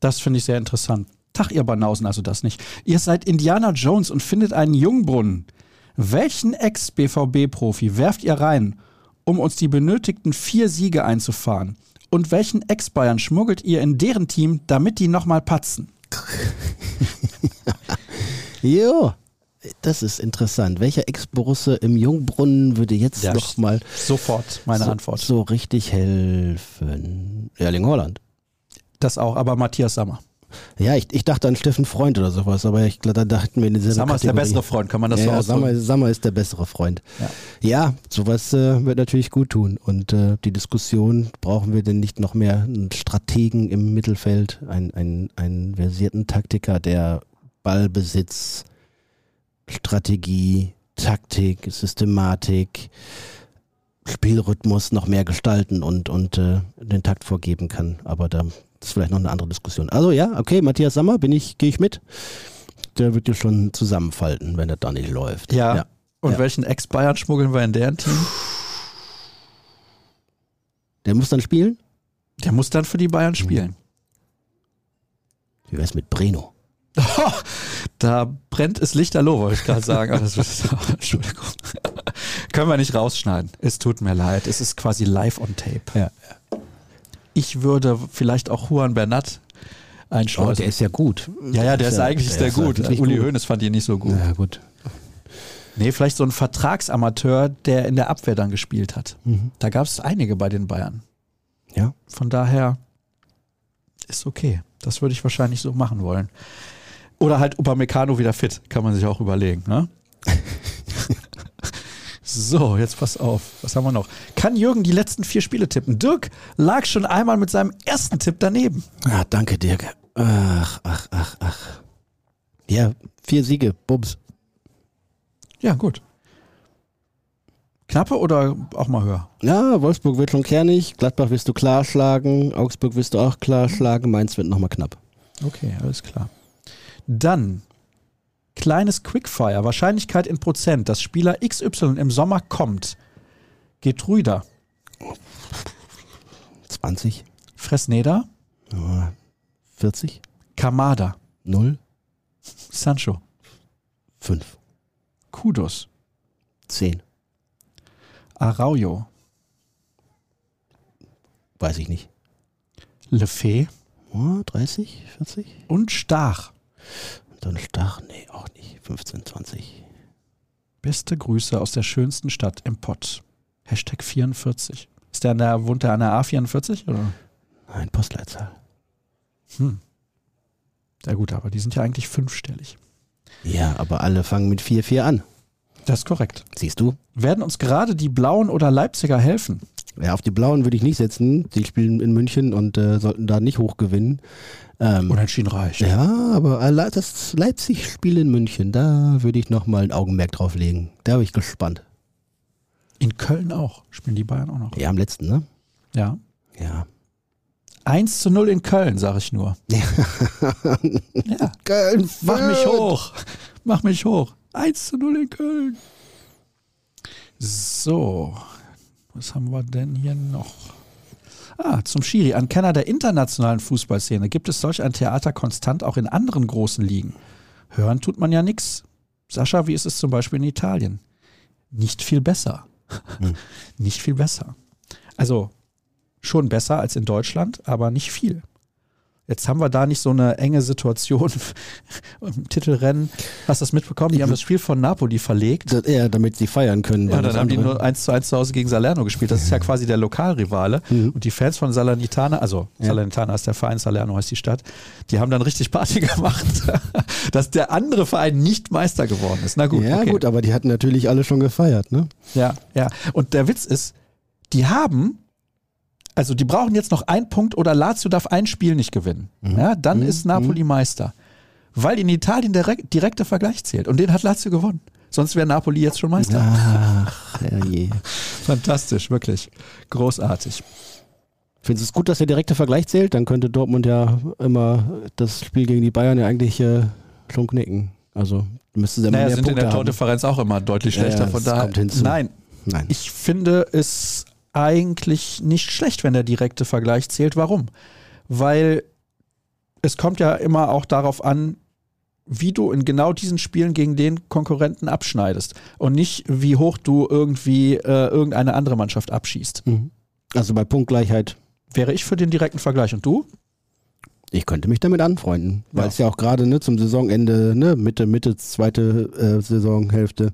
Das finde ich sehr interessant. Tag, ihr Banausen, also das nicht. Ihr seid Indiana Jones und findet einen Jungbrunnen. Welchen Ex-BVB-Profi werft ihr rein, um uns die benötigten vier Siege einzufahren? Und welchen Ex-Bayern schmuggelt ihr in deren Team, damit die nochmal patzen? Jo, das ist interessant. Welcher Ex-Borusse im Jungbrunnen würde jetzt Ja, noch mal Sofort meine so, Antwort. so richtig helfen? Erling Holland. Das auch, aber Matthias Sammer. Ja, ich, ich dachte an Steffen Freund oder sowas, aber ich glaube, da dachten wir in dieselbe Sammer ist der Kategorie. bessere Freund, kann man das ja, so ja, ausdrücken? Sammer, Sammer ist der bessere Freund. Ja. Ja, sowas äh, wird natürlich gut tun. Und äh, die Diskussion, brauchen wir denn nicht noch mehr einen Strategen im Mittelfeld, einen, einen, einen versierten Taktiker, der Ballbesitz, Strategie, Taktik, Systematik, Spielrhythmus noch mehr gestalten und, und äh, den Takt vorgeben kann. Aber da ist vielleicht noch eine andere Diskussion. Also ja, okay, Matthias Sammer, bin ich, gehe ich mit. Der wird dir schon zusammenfalten, wenn das da nicht läuft. Ja. Und Ja. welchen Ex-Bayern schmuggeln wir in deren Team? Der muss dann spielen? Der muss dann für die Bayern spielen. Wie wär's mit Breno? Da brennt es lichterloh, wollte ich gerade sagen. Aber das ist, Entschuldigung. Können wir nicht rausschneiden. Es tut mir leid. Es ist quasi live on tape. Ja. Ich würde vielleicht auch Juan Bernat Oh, einschleusen. der ist ja gut. ja, ja, der ist eigentlich der sehr ist gut. wirklich Uli gut. Hoeneß fand ihn nicht so gut. Ja, gut. Nee, vielleicht so ein Vertragsamateur, der in der Abwehr dann gespielt hat. Mhm. Da gab es einige bei den Bayern. Ja. Von daher ist okay. Das würde ich wahrscheinlich so machen wollen. Oder halt Upamecano wieder fit, kann man sich auch überlegen. Ne? so, jetzt pass auf. Was haben wir noch? Kann Jürgen die letzten vier Spiele tippen? Dirk lag schon einmal mit seinem ersten Tipp daneben. Ah, danke, Dirk. Ach, ach, ach, ach. Ja, vier Siege, Bums. Ja, gut. Knappe oder auch mal höher? Ja, Wolfsburg wird schon kernig, Gladbach wirst du klar schlagen, Augsburg wirst du auch klar schlagen, Mainz wird nochmal knapp. Okay, alles klar. Dann kleines Quickfire, Wahrscheinlichkeit in Prozent, dass Spieler XY im Sommer kommt. Getrüder, 20, Fresneda, ja, 40, Kamada, 0, Sancho, 5, Kudos, 10. Araujo, Weiß ich nicht. Lefebvre. Oh, 30, 40? und Stach. Dann Stach? Nee, auch nicht. 15, 20. Beste Grüße aus der schönsten Stadt im Pott. Hashtag 44. Ist der an der, wohnt der an der A44? Oder? Nein, Postleitzahl. Hm. Ja gut, aber die sind ja eigentlich fünfstellig. Ja, aber alle fangen mit 4-4 an. Das ist korrekt. Siehst du? Werden uns gerade die Blauen oder Leipziger helfen? Ja, auf die Blauen würde ich nicht setzen. Die spielen in München und äh, sollten da nicht hoch gewinnen. Ähm, Unentschieden reicht. ja, aber äh, das Leipzig-Spiel in München, da würde ich nochmal ein Augenmerk drauf legen. Da bin ich gespannt. In Köln auch. Spielen die Bayern auch noch. Ja, am letzten, ne? Ja. Ja. 1 zu 0 in Köln, sage ich nur. ja. Köln, Mach mich hoch. Mach mich hoch. 1 zu 0 in Köln. So. Was haben wir denn hier noch? Ah, zum Schiri. An Kenner der internationalen Fußballszene gibt es solch ein Theater konstant auch in anderen großen Ligen. Hören tut man ja nichts. Sascha, wie ist es zum Beispiel in Italien? Nicht viel besser. Nicht viel besser. Also schon besser als in Deutschland, aber nicht viel. Jetzt haben wir da nicht so eine enge Situation im Titelrennen. Hast du das mitbekommen? Die haben das Spiel von Napoli verlegt. Das, ja, damit sie feiern können. Ja, dann haben die andere- nur 1 zu 1 zu Hause gegen Salerno gespielt. Das ist ja quasi der Lokalrivale. Mhm. Und die Fans von Salernitana, also Ja. Salernitana ist der Verein, Salerno heißt die Stadt, die haben dann richtig Party gemacht, dass der andere Verein nicht Meister geworden ist. Na gut, ja, okay. gut, aber die hatten natürlich alle schon gefeiert, ne? Ja, ja. Und der Witz ist, die haben, also die brauchen jetzt noch einen Punkt oder Lazio darf ein Spiel nicht gewinnen. Ja, dann ist Napoli Meister. Weil in Italien der re- direkte Vergleich zählt. Und den hat Lazio gewonnen. Sonst wäre Napoli jetzt schon Meister. Ach, herrje. Fantastisch, wirklich. Großartig. Findest du es gut, dass der direkte Vergleich zählt? Dann könnte Dortmund ja immer das Spiel gegen die Bayern ja eigentlich äh, schon knicken. Also müsste sie Naja, mehr sind in Punkte der haben. Tordifferenz auch immer deutlich Ja, schlechter. ja, von das daher, nein, Nein. ich finde es eigentlich nicht schlecht, wenn der direkte Vergleich zählt. Warum? Weil es kommt ja immer auch darauf an, wie du in genau diesen Spielen gegen den Konkurrenten abschneidest und nicht, wie hoch du irgendwie äh, irgendeine andere Mannschaft abschießt. Mhm. Also bei Punktgleichheit, Wäre ich für den direkten Vergleich und du? ich könnte mich damit anfreunden, weil Ja. es ja auch gerade ne, zum Saisonende, ne, Mitte, Mitte, zweite äh, Saisonhälfte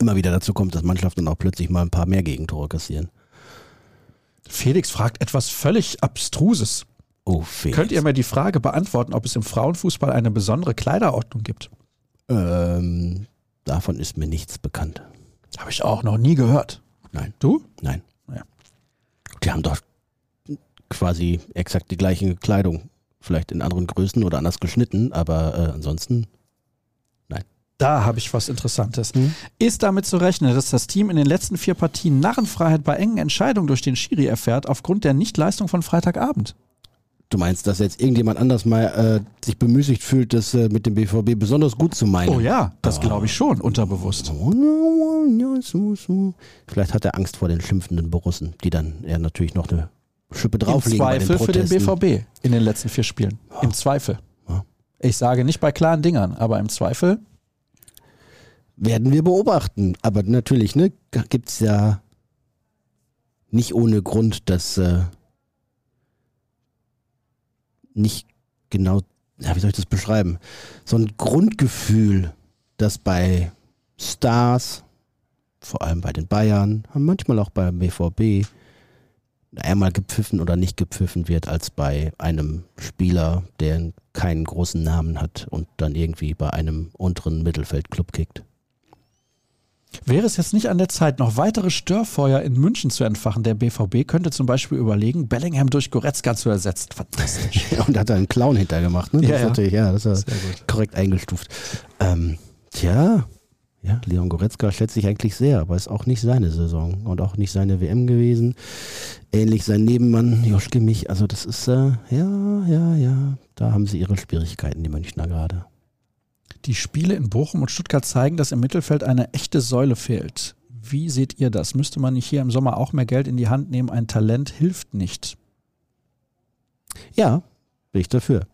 immer wieder dazu kommt, dass Mannschaften auch plötzlich mal ein paar mehr Gegentore kassieren. Felix fragt etwas völlig Abstruses. Oh, Felix. Könnt ihr mir die Frage beantworten, ob es im Frauenfußball eine besondere Kleiderordnung gibt? ähm, davon ist mir nichts bekannt. Habe ich auch noch nie gehört. Nein. Du? Nein. Ja. Die haben doch quasi exakt die gleiche Kleidung. Vielleicht in anderen Größen oder anders geschnitten, aber äh, ansonsten. Da habe ich was Interessantes. Hm? Ist damit zu rechnen, dass das Team in den letzten vier Partien Narrenfreiheit bei engen Entscheidungen durch den Schiri erfährt, aufgrund der Nichtleistung von Freitagabend? Du meinst, dass jetzt irgendjemand anders mal äh, sich bemüßigt fühlt, das äh, mit dem BVB besonders gut zu meinen? Oh ja, das Ah. glaube ich schon, unterbewusst. Vielleicht hat er Angst vor den schimpfenden Borussen, die dann ja natürlich noch eine Schippe Im drauflegen bei den Zweifel für den. BVB in den letzten vier Spielen. Im Zweifel. Ja. Ich sage nicht bei klaren Dingern, aber im Zweifel. Werden wir beobachten. Aber natürlich, ne, gibt es ja nicht ohne Grund, dass äh, nicht genau, ja, wie soll ich das beschreiben? So ein Grundgefühl, das bei Stars, vor allem bei den Bayern, manchmal auch beim BVB, einmal gepfiffen oder nicht gepfiffen wird, als bei einem Spieler, der keinen großen Namen hat und dann irgendwie bei einem unteren Mittelfeldclub kickt. Wäre es jetzt nicht an der Zeit, noch weitere Störfeuer in München zu entfachen? Der BVB könnte zum Beispiel überlegen, Bellingham durch Goretzka zu ersetzen. Fantastisch. und hat da einen Clown hintergemacht, ne? Das Ja, ist natürlich, ja, das ist korrekt eingestuft. Ähm, tja, ja, Leon Goretzka schätze ich eigentlich sehr, aber ist auch nicht seine Saison und auch nicht seine WM gewesen. Ähnlich sein Nebenmann Joschke Mich. Also das ist, äh, ja, ja, ja, da haben sie ihre Schwierigkeiten, die Münchner gerade. Die Spiele in Bochum und Stuttgart zeigen, dass im Mittelfeld eine echte Säule fehlt. Wie seht ihr das? Müsste man nicht hier im Sommer auch mehr Geld in die Hand nehmen? Ein Talent hilft nicht. Ja, bin ich dafür.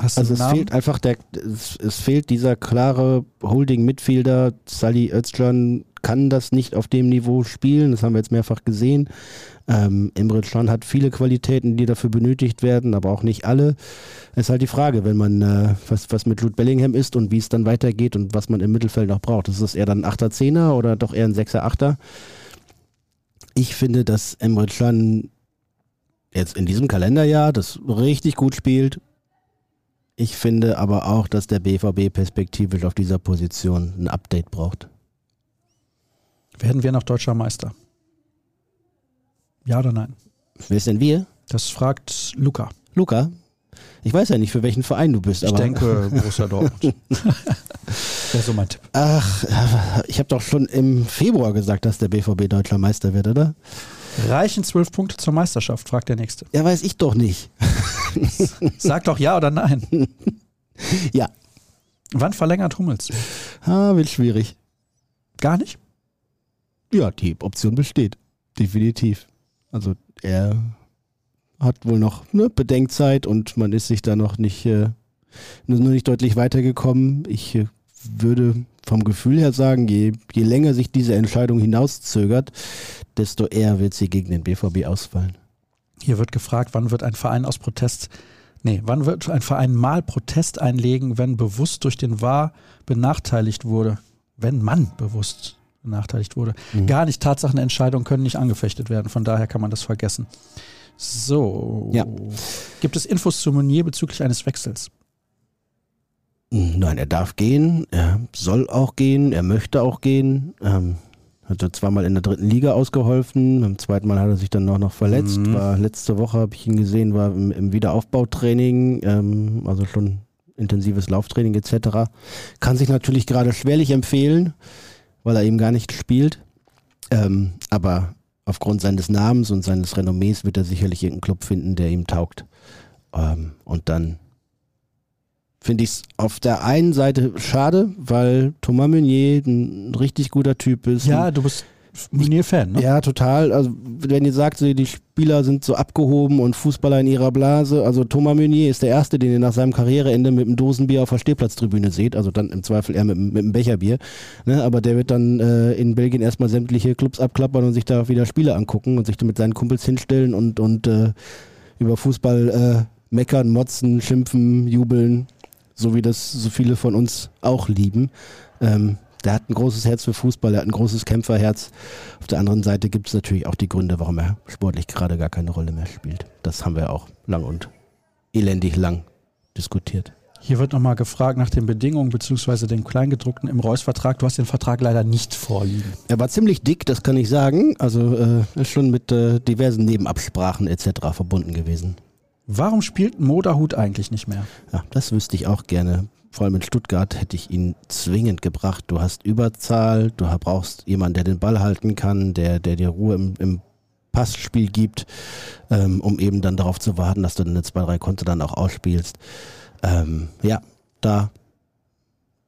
Hast Also es Namen? fehlt einfach der, es, es fehlt dieser klare Holding-Midfielder. Sally Özcan kann das nicht auf dem Niveau spielen. Das haben wir jetzt mehrfach gesehen. Ähm, Emre Can hat viele Qualitäten, die dafür benötigt werden, aber auch nicht alle. Es ist halt die Frage, wenn man äh, was, was mit Jude Bellingham ist und wie es dann weitergeht und was man im Mittelfeld noch braucht. Ist das eher dann ein 8er, 10er oder doch eher ein 6er, 8er? Ich finde, dass Emre Can jetzt in diesem Kalenderjahr das richtig gut spielt. Ich finde aber auch, dass der BVB perspektivisch auf dieser Position ein Update braucht. Werden wir noch deutscher Meister? Ja oder nein? Wer ist denn wir? Das fragt Luca. Luca? Ich weiß ja nicht, für welchen Verein du bist, Ich denke Borussia Dortmund. Wäre so mein Tipp. Ach, ich habe doch schon im Februar gesagt, dass der BVB deutscher Meister wird, oder? Reichen zwölf Punkte zur Meisterschaft, fragt der Nächste. Ja, weiß ich doch nicht. Sag doch ja oder nein. Ja, Wann verlängert Hummels? ah, wird schwierig. Gar nicht? Ja, die Option besteht. Definitiv. Also er hat wohl noch eine Bedenkzeit und man ist sich da noch nicht, äh, nur nicht deutlich weitergekommen. Ich äh, würde vom Gefühl her sagen, je, je länger sich diese Entscheidung hinauszögert, desto eher wird sie gegen den BVB ausfallen. Hier wird gefragt, wann wird ein Verein aus Protest, nee, wann wird ein Verein mal Protest einlegen, wenn bewusst durch den Wahr benachteiligt wurde? Wenn man bewusst benachteiligt wurde. Mhm. Gar nicht, Tatsachenentscheidungen können nicht angefechtet werden, von daher kann man das vergessen. So. Ja. Gibt es Infos zu Meunier bezüglich eines Wechsels? Nein, er darf gehen, er soll auch gehen, er möchte auch gehen. Ähm, hat er zweimal in der dritten Liga ausgeholfen, beim zweiten Mal hat er sich dann auch noch verletzt. Mhm. War letzte Woche, habe ich ihn gesehen, war im, im Wiederaufbautraining, ähm, also schon intensives Lauftraining etc. Kann sich natürlich gerade schwerlich empfehlen, weil er eben gar nicht spielt. Ähm, aber aufgrund seines Namens und seines Renommees wird er sicherlich irgendeinen Club finden, der ihm taugt. Ähm, und dann finde ich es auf der einen Seite schade, weil Thomas Meunier ein richtig guter Typ ist. Ja, du bist Meunier-Fan, ne? Ja, total. Also, wenn ihr sagt, die Spieler sind so abgehoben und Fußballer in ihrer Blase, also Thomas Meunier ist der Erste, den ihr nach seinem Karriereende mit einem Dosenbier auf der Stehplatztribüne seht, also dann im Zweifel eher mit, einem- mit einem Becherbier. Ne? Aber der wird dann äh, in Belgien erstmal sämtliche Clubs abklappern und sich da wieder Spiele angucken und sich dann mit seinen Kumpels hinstellen und, und äh, über Fußball äh, meckern, motzen, schimpfen, jubeln, so wie das so viele von uns auch lieben. Ähm, der hat ein großes Herz für Fußball, er hat ein großes Kämpferherz. Auf der anderen Seite gibt es natürlich auch die Gründe, warum er sportlich gerade gar keine Rolle mehr spielt. Das haben wir auch lang und elendig lang diskutiert. Hier wird nochmal gefragt nach den Bedingungen bzw. dem Kleingedruckten im Reus-Vertrag. Du hast den Vertrag leider nicht vorliegen. Er war ziemlich dick, das kann ich sagen. Also äh, ist schon mit äh, diversen Nebenabsprachen etc. verbunden gewesen. Warum spielt Moderhut eigentlich nicht mehr? Ja, das wüsste ich auch gerne. Vor allem in Stuttgart hätte ich ihn zwingend gebracht. Du hast Überzahl, du brauchst jemanden, der den Ball halten kann, der, der dir Ruhe im, im Passspiel gibt, ähm, um eben dann darauf zu warten, dass du deine zwei, drei Konter dann auch ausspielst. Ähm, ja, da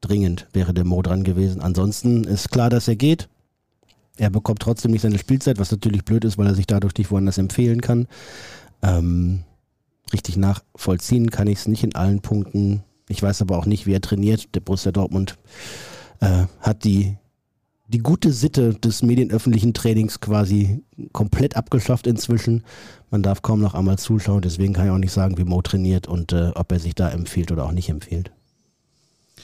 dringend wäre der Mo dran gewesen. Ansonsten ist klar, dass er geht. Er bekommt trotzdem nicht seine Spielzeit, was natürlich blöd ist, weil er sich dadurch nicht woanders empfehlen kann. Ähm, richtig nachvollziehen kann ich es nicht in allen Punkten. Ich weiß aber auch nicht, wie er trainiert. Der Borussia Dortmund äh, hat die, die gute Sitte des medienöffentlichen Trainings quasi komplett abgeschafft inzwischen. Man darf kaum noch einmal zuschauen, deswegen kann ich auch nicht sagen, wie Mo trainiert und äh, ob er sich da empfiehlt oder auch nicht empfiehlt.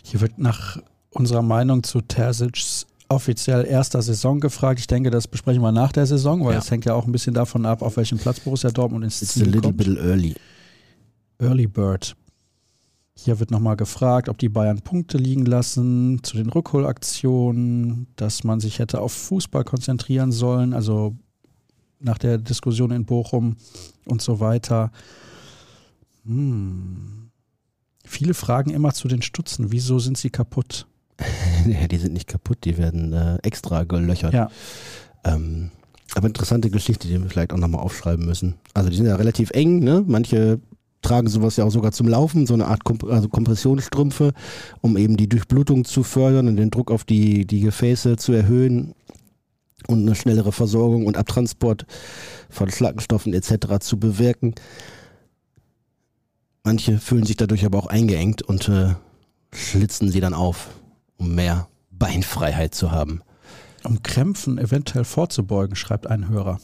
Hier wird nach unserer Meinung zu Terzic's offiziell erster Saison gefragt. Ich denke, das besprechen wir nach der Saison, weil Ja. es hängt ja auch ein bisschen davon ab, auf welchem Platz Borussia Dortmund ins It's a Ziel little kommt. bit early. Early Bird. Hier wird nochmal gefragt, ob die Bayern Punkte liegen lassen zu den Rückholaktionen, dass man sich hätte auf Fußball konzentrieren sollen, also nach der Diskussion in Bochum und so weiter. Hm. Viele fragen immer zu den Stutzen, wieso sind sie kaputt? die sind nicht kaputt, die werden äh, extra gelöchert. Ja. Ähm, aber interessante Geschichte, die wir vielleicht auch nochmal aufschreiben müssen. Also die sind ja relativ eng, ne? Manche tragen sowas ja auch sogar zum Laufen, so eine Art Komp also Kompressionsstrümpfe, um eben die Durchblutung zu fördern und den Druck auf die, die Gefäße zu erhöhen und eine schnellere Versorgung und Abtransport von Schlackenstoffen etc. zu bewirken. Manche fühlen sich dadurch aber auch eingeengt und äh, schlitzen sie dann auf, um mehr Beinfreiheit zu haben. Um Krämpfen eventuell vorzubeugen, schreibt ein Hörer.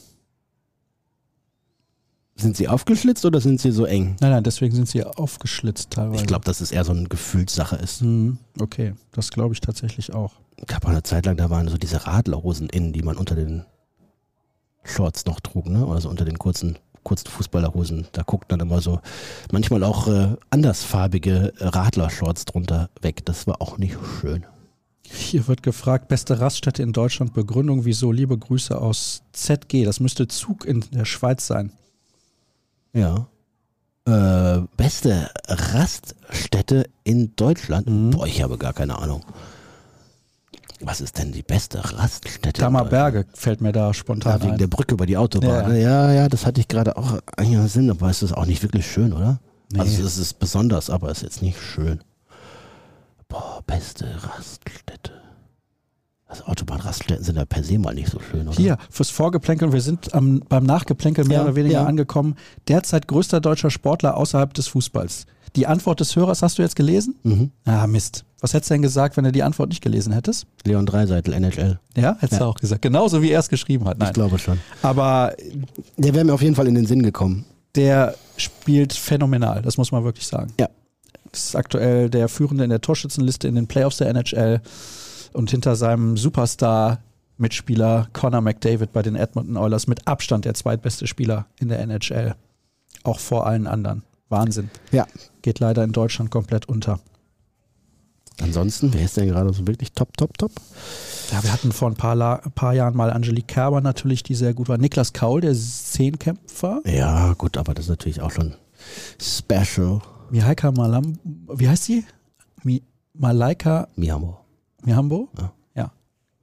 Sind sie aufgeschlitzt oder sind sie so eng? Nein, nein, deswegen sind sie aufgeschlitzt teilweise. Ich glaube, dass es eher so eine Gefühlssache ist. Hm, okay, das glaube ich tatsächlich auch. Es gab auch eine Zeit lang, da waren so diese Radlerhosen innen, die man unter den Shorts noch trug, ne? Oder so unter den kurzen, kurzen Fußballerhosen. Da guckt dann immer so manchmal auch äh, andersfarbige äh, Radlershorts drunter weg. Das war auch nicht schön. Hier wird gefragt, beste Raststätte in Deutschland, Begründung, wieso, liebe Grüße aus ZG. Das müsste Zug in der Schweiz sein. Ja. Äh, beste Raststätte in Deutschland? Mhm. Boah, ich habe gar keine Ahnung. Was ist denn die beste Raststätte? Tammerberge fällt mir da Ja, spontan wegen ein. der Brücke über die Autobahn. Ja. ne? Ja, ja, das hatte ich gerade auch eigentlich Sinn, aber es ist auch nicht wirklich schön, oder? Nee. Also es ist besonders, aber es ist jetzt nicht schön. Boah, beste Raststätte. Also Autobahnraststätten sind ja per se mal nicht so schön, oder? Hier, fürs Vorgeplänkel, wir sind am, beim Nachgeplänkel mehr Ja, oder weniger ja. angekommen. Derzeit größter deutscher Sportler außerhalb des Fußballs. Die Antwort des Hörers hast du jetzt gelesen? Mhm. Ah, Mist. Was hättest du denn gesagt, wenn du die Antwort nicht gelesen hättest? Leon Dreiseitel, NHL. Ja, hättest Ja. du auch gesagt. Genauso wie er es geschrieben hat. Ich Nein. glaube schon. Aber Der wäre mir auf jeden Fall in den Sinn gekommen. der spielt phänomenal, das muss man wirklich sagen. Ja. Das ist aktuell der Führende in der Torschützenliste in den Playoffs der NHL und hinter seinem Superstar-Mitspieler Connor McDavid bei den Edmonton Oilers mit Abstand der zweitbeste Spieler in der NHL. Auch vor allen anderen. Wahnsinn. Ja. Geht leider in Deutschland komplett unter. Ansonsten, wer ist denn gerade so wirklich top, top, top? Ja, wir hatten vor ein paar, La paar Jahren mal Angelique Kerber natürlich, die sehr gut war. Niklas Kaul, der Zehnkämpfer. Ja, gut, aber das ist natürlich auch schon special. Mihaika Malam, wie heißt sie? Mi Malaika Mihambo. Mihambo? Ja. ja.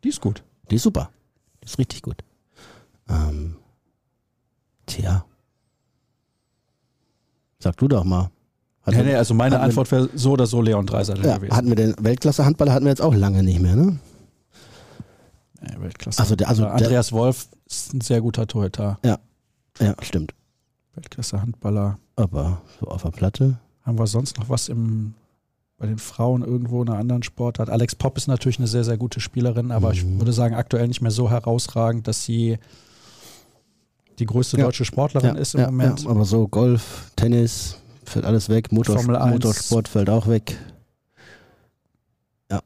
Die ist gut. Die ist super. Die ist richtig gut. Ähm, tja. Sag du doch mal. Hat Nee, nee, also meine Antwort wäre so oder so Leon Dreiseitel ja, gewesen. hatten wir den Weltklasse-Handballer hatten wir jetzt auch lange nicht mehr, ne? Nee, Weltklasse. Also der- also der- Andreas Wolf ist ein sehr guter Torhüter. Ja, stimmt. Weltklasse Handballer. Aber so auf der Platte. Haben wir sonst noch was im, bei den Frauen irgendwo in einer anderen Sportart? Alex Popp ist natürlich eine sehr, sehr gute Spielerin, aber ich Mhm. würde sagen, aktuell nicht mehr so herausragend, dass sie die größte Ja. deutsche Sportlerin ja, ist im ja, Moment. Ja, aber so Golf, Tennis, fällt alles weg. Motor, Formel 1. Motorsport fällt auch weg. Ja,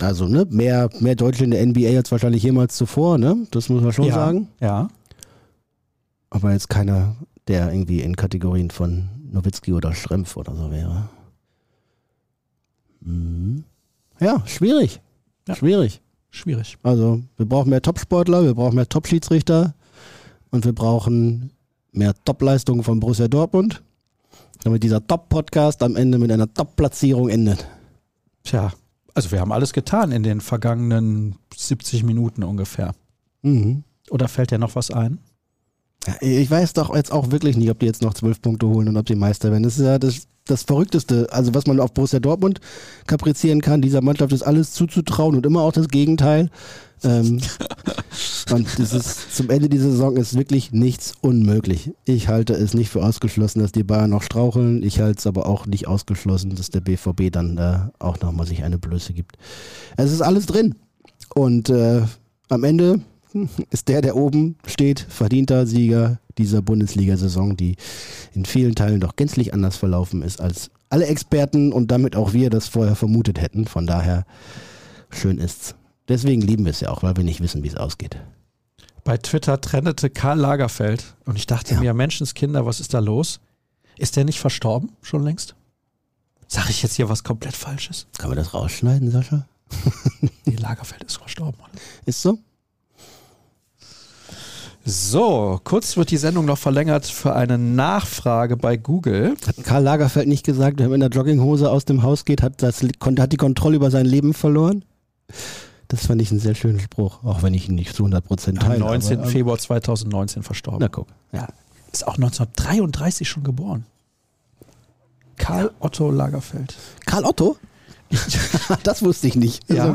also ne, mehr, mehr Deutsche in der NBA als wahrscheinlich jemals zuvor, ne? Das muss man schon sagen. Ja. Aber jetzt keiner, der irgendwie in Kategorien von Nowitzki oder Schrempf oder so wäre. Mhm. Ja, schwierig. Ja. Schwierig. Schwierig. Also, wir brauchen mehr Topsportler, wir brauchen mehr Top-Schiedsrichter und wir brauchen mehr Top-Leistungen von Borussia Dortmund, damit dieser Top-Podcast am Ende mit einer Top-Platzierung endet. Tja, also wir haben alles getan in den vergangenen 70 Minuten ungefähr. Mhm. Oder fällt dir noch was ein? Ich weiß doch jetzt auch wirklich nicht, ob die jetzt noch zwölf Punkte holen und ob sie Meister werden. Das ist ja das, das Verrückteste. Also was man auf Borussia Dortmund kaprizieren kann, dieser Mannschaft ist alles zuzutrauen und immer auch das Gegenteil. Ähm, und das ist, zum Ende dieser Saison ist wirklich nichts unmöglich. Ich halte es nicht für ausgeschlossen, dass die Bayern noch straucheln. Ich halte es aber auch nicht ausgeschlossen, dass der BVB dann äh, auch nochmal sich eine Blöße gibt. Es ist alles drin. Und äh, am Ende ist der, der oben steht, verdienter Sieger dieser Bundesliga-Saison, die in vielen Teilen doch gänzlich anders verlaufen ist, als alle Experten und damit auch wir das vorher vermutet hätten. Von daher schön ist's. Deswegen lieben wir es ja auch, weil wir nicht wissen, wie es ausgeht. Bei Twitter trendete Karl Lagerfeld und ich dachte Ja. mir, Menschenskinder, was ist da los? Ist der nicht verstorben schon längst? Sag ich jetzt hier was komplett Falsches? Kann man das rausschneiden, Sascha? Nee, Lagerfeld ist verstorben. Mann. Ist so? So, kurz wird die Sendung noch verlängert für eine Nachfrage bei Google. Hat Karl Lagerfeld nicht gesagt, wenn er in der Jogginghose aus dem Haus geht, hat, das, hat die Kontrolle über sein Leben verloren? Das fand ich einen sehr schönen Spruch, auch wenn ich ihn nicht zu 100% Am teile. 19. aber, Februar 2019 verstorben. Na guck. Ja. Ist auch 1933 schon geboren. Karl Otto Lagerfeld. Karl Otto? das wusste ich nicht. Ja.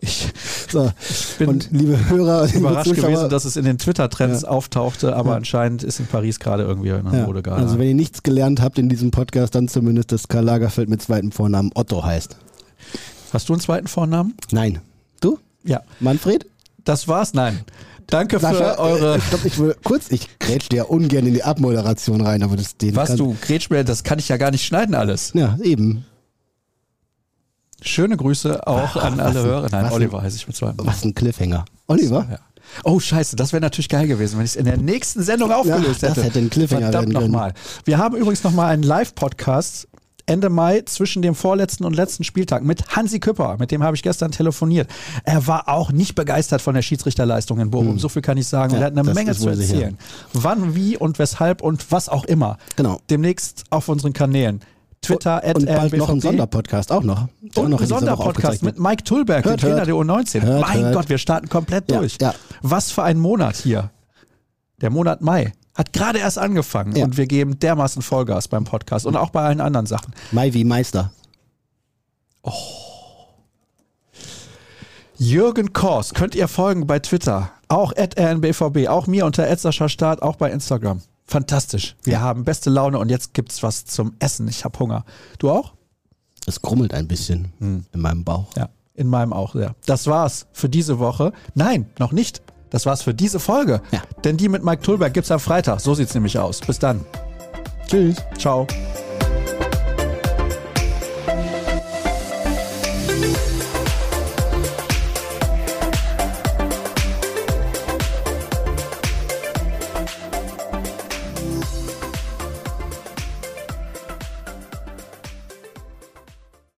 Ich So. bin Und liebe Hörer, liebe überrascht Zuschauer, gewesen, dass es in den Twitter-Trends Ja. auftauchte, aber Ja. anscheinend ist in Paris gerade irgendwie in der ja. Mode gerade. Also wenn ihr nichts gelernt habt in diesem Podcast, dann zumindest, dass Karl Lagerfeld mit zweitem Vornamen Otto heißt. Hast du einen zweiten Vornamen? Nein. Du? Ja. Manfred? Das war's? Nein. Danke Sascha, für eure. äh, ich glaube, ich will kurz, ich grätsch dir ja ungern in die Abmoderation rein, aber das den Was du, Gretschmer, das kann ich ja gar nicht schneiden alles. Ja, eben. Schöne Grüße auch Ach, an alle ein- Hörer. Nein, Oliver heiße ich mit zwei. Was ein Cliffhanger. Oliver? Ja. Oh, scheiße, das wäre natürlich geil gewesen, wenn ich es in der nächsten Sendung aufgelöst das hätte. hätte ein Cliffhanger Verdammt werden können. nochmal. Wir haben übrigens nochmal einen Live-Podcast Ende Mai zwischen dem vorletzten und letzten Spieltag mit Hansi Küpper. Mit dem habe ich gestern telefoniert. Er war auch nicht begeistert von der Schiedsrichterleistung in Bochum. So viel kann ich sagen. Und Hm. Ja, er hat eine das Menge zu sicher. erzählen. Wann, wie und weshalb und was auch immer. Genau. Demnächst auf unseren Kanälen. Twitter, Und bald noch ein. Sonderpodcast auch noch. Und noch ein Sonderpodcast mit Mike Tulberg, dem Hört, Trainer hört. der U19. Hört, mein hört. Gott, wir starten komplett Ja, durch. ja. Was für ein Monat hier. Der Monat Mai. Hat gerade erst angefangen Ja. und wir geben dermaßen Vollgas beim Podcast und auch bei allen anderen Sachen. Mai wie Meister. Jürgen Kors könnt ihr folgen bei Twitter, auch at rnbvb, auch mir unter Start, auch bei Instagram. Fantastisch. Wir haben beste Laune und jetzt gibt's was zum Essen. Ich habe Hunger. Du auch? Es grummelt ein bisschen Hm. in meinem Bauch. Ja, in meinem auch, ja. Das war's für diese Woche. Nein, noch nicht. Das war's für diese Folge. Ja. Denn die mit Mike Tulberg gibt's am Freitag. So sieht's nämlich aus. Bis dann. Tschüss. Ciao.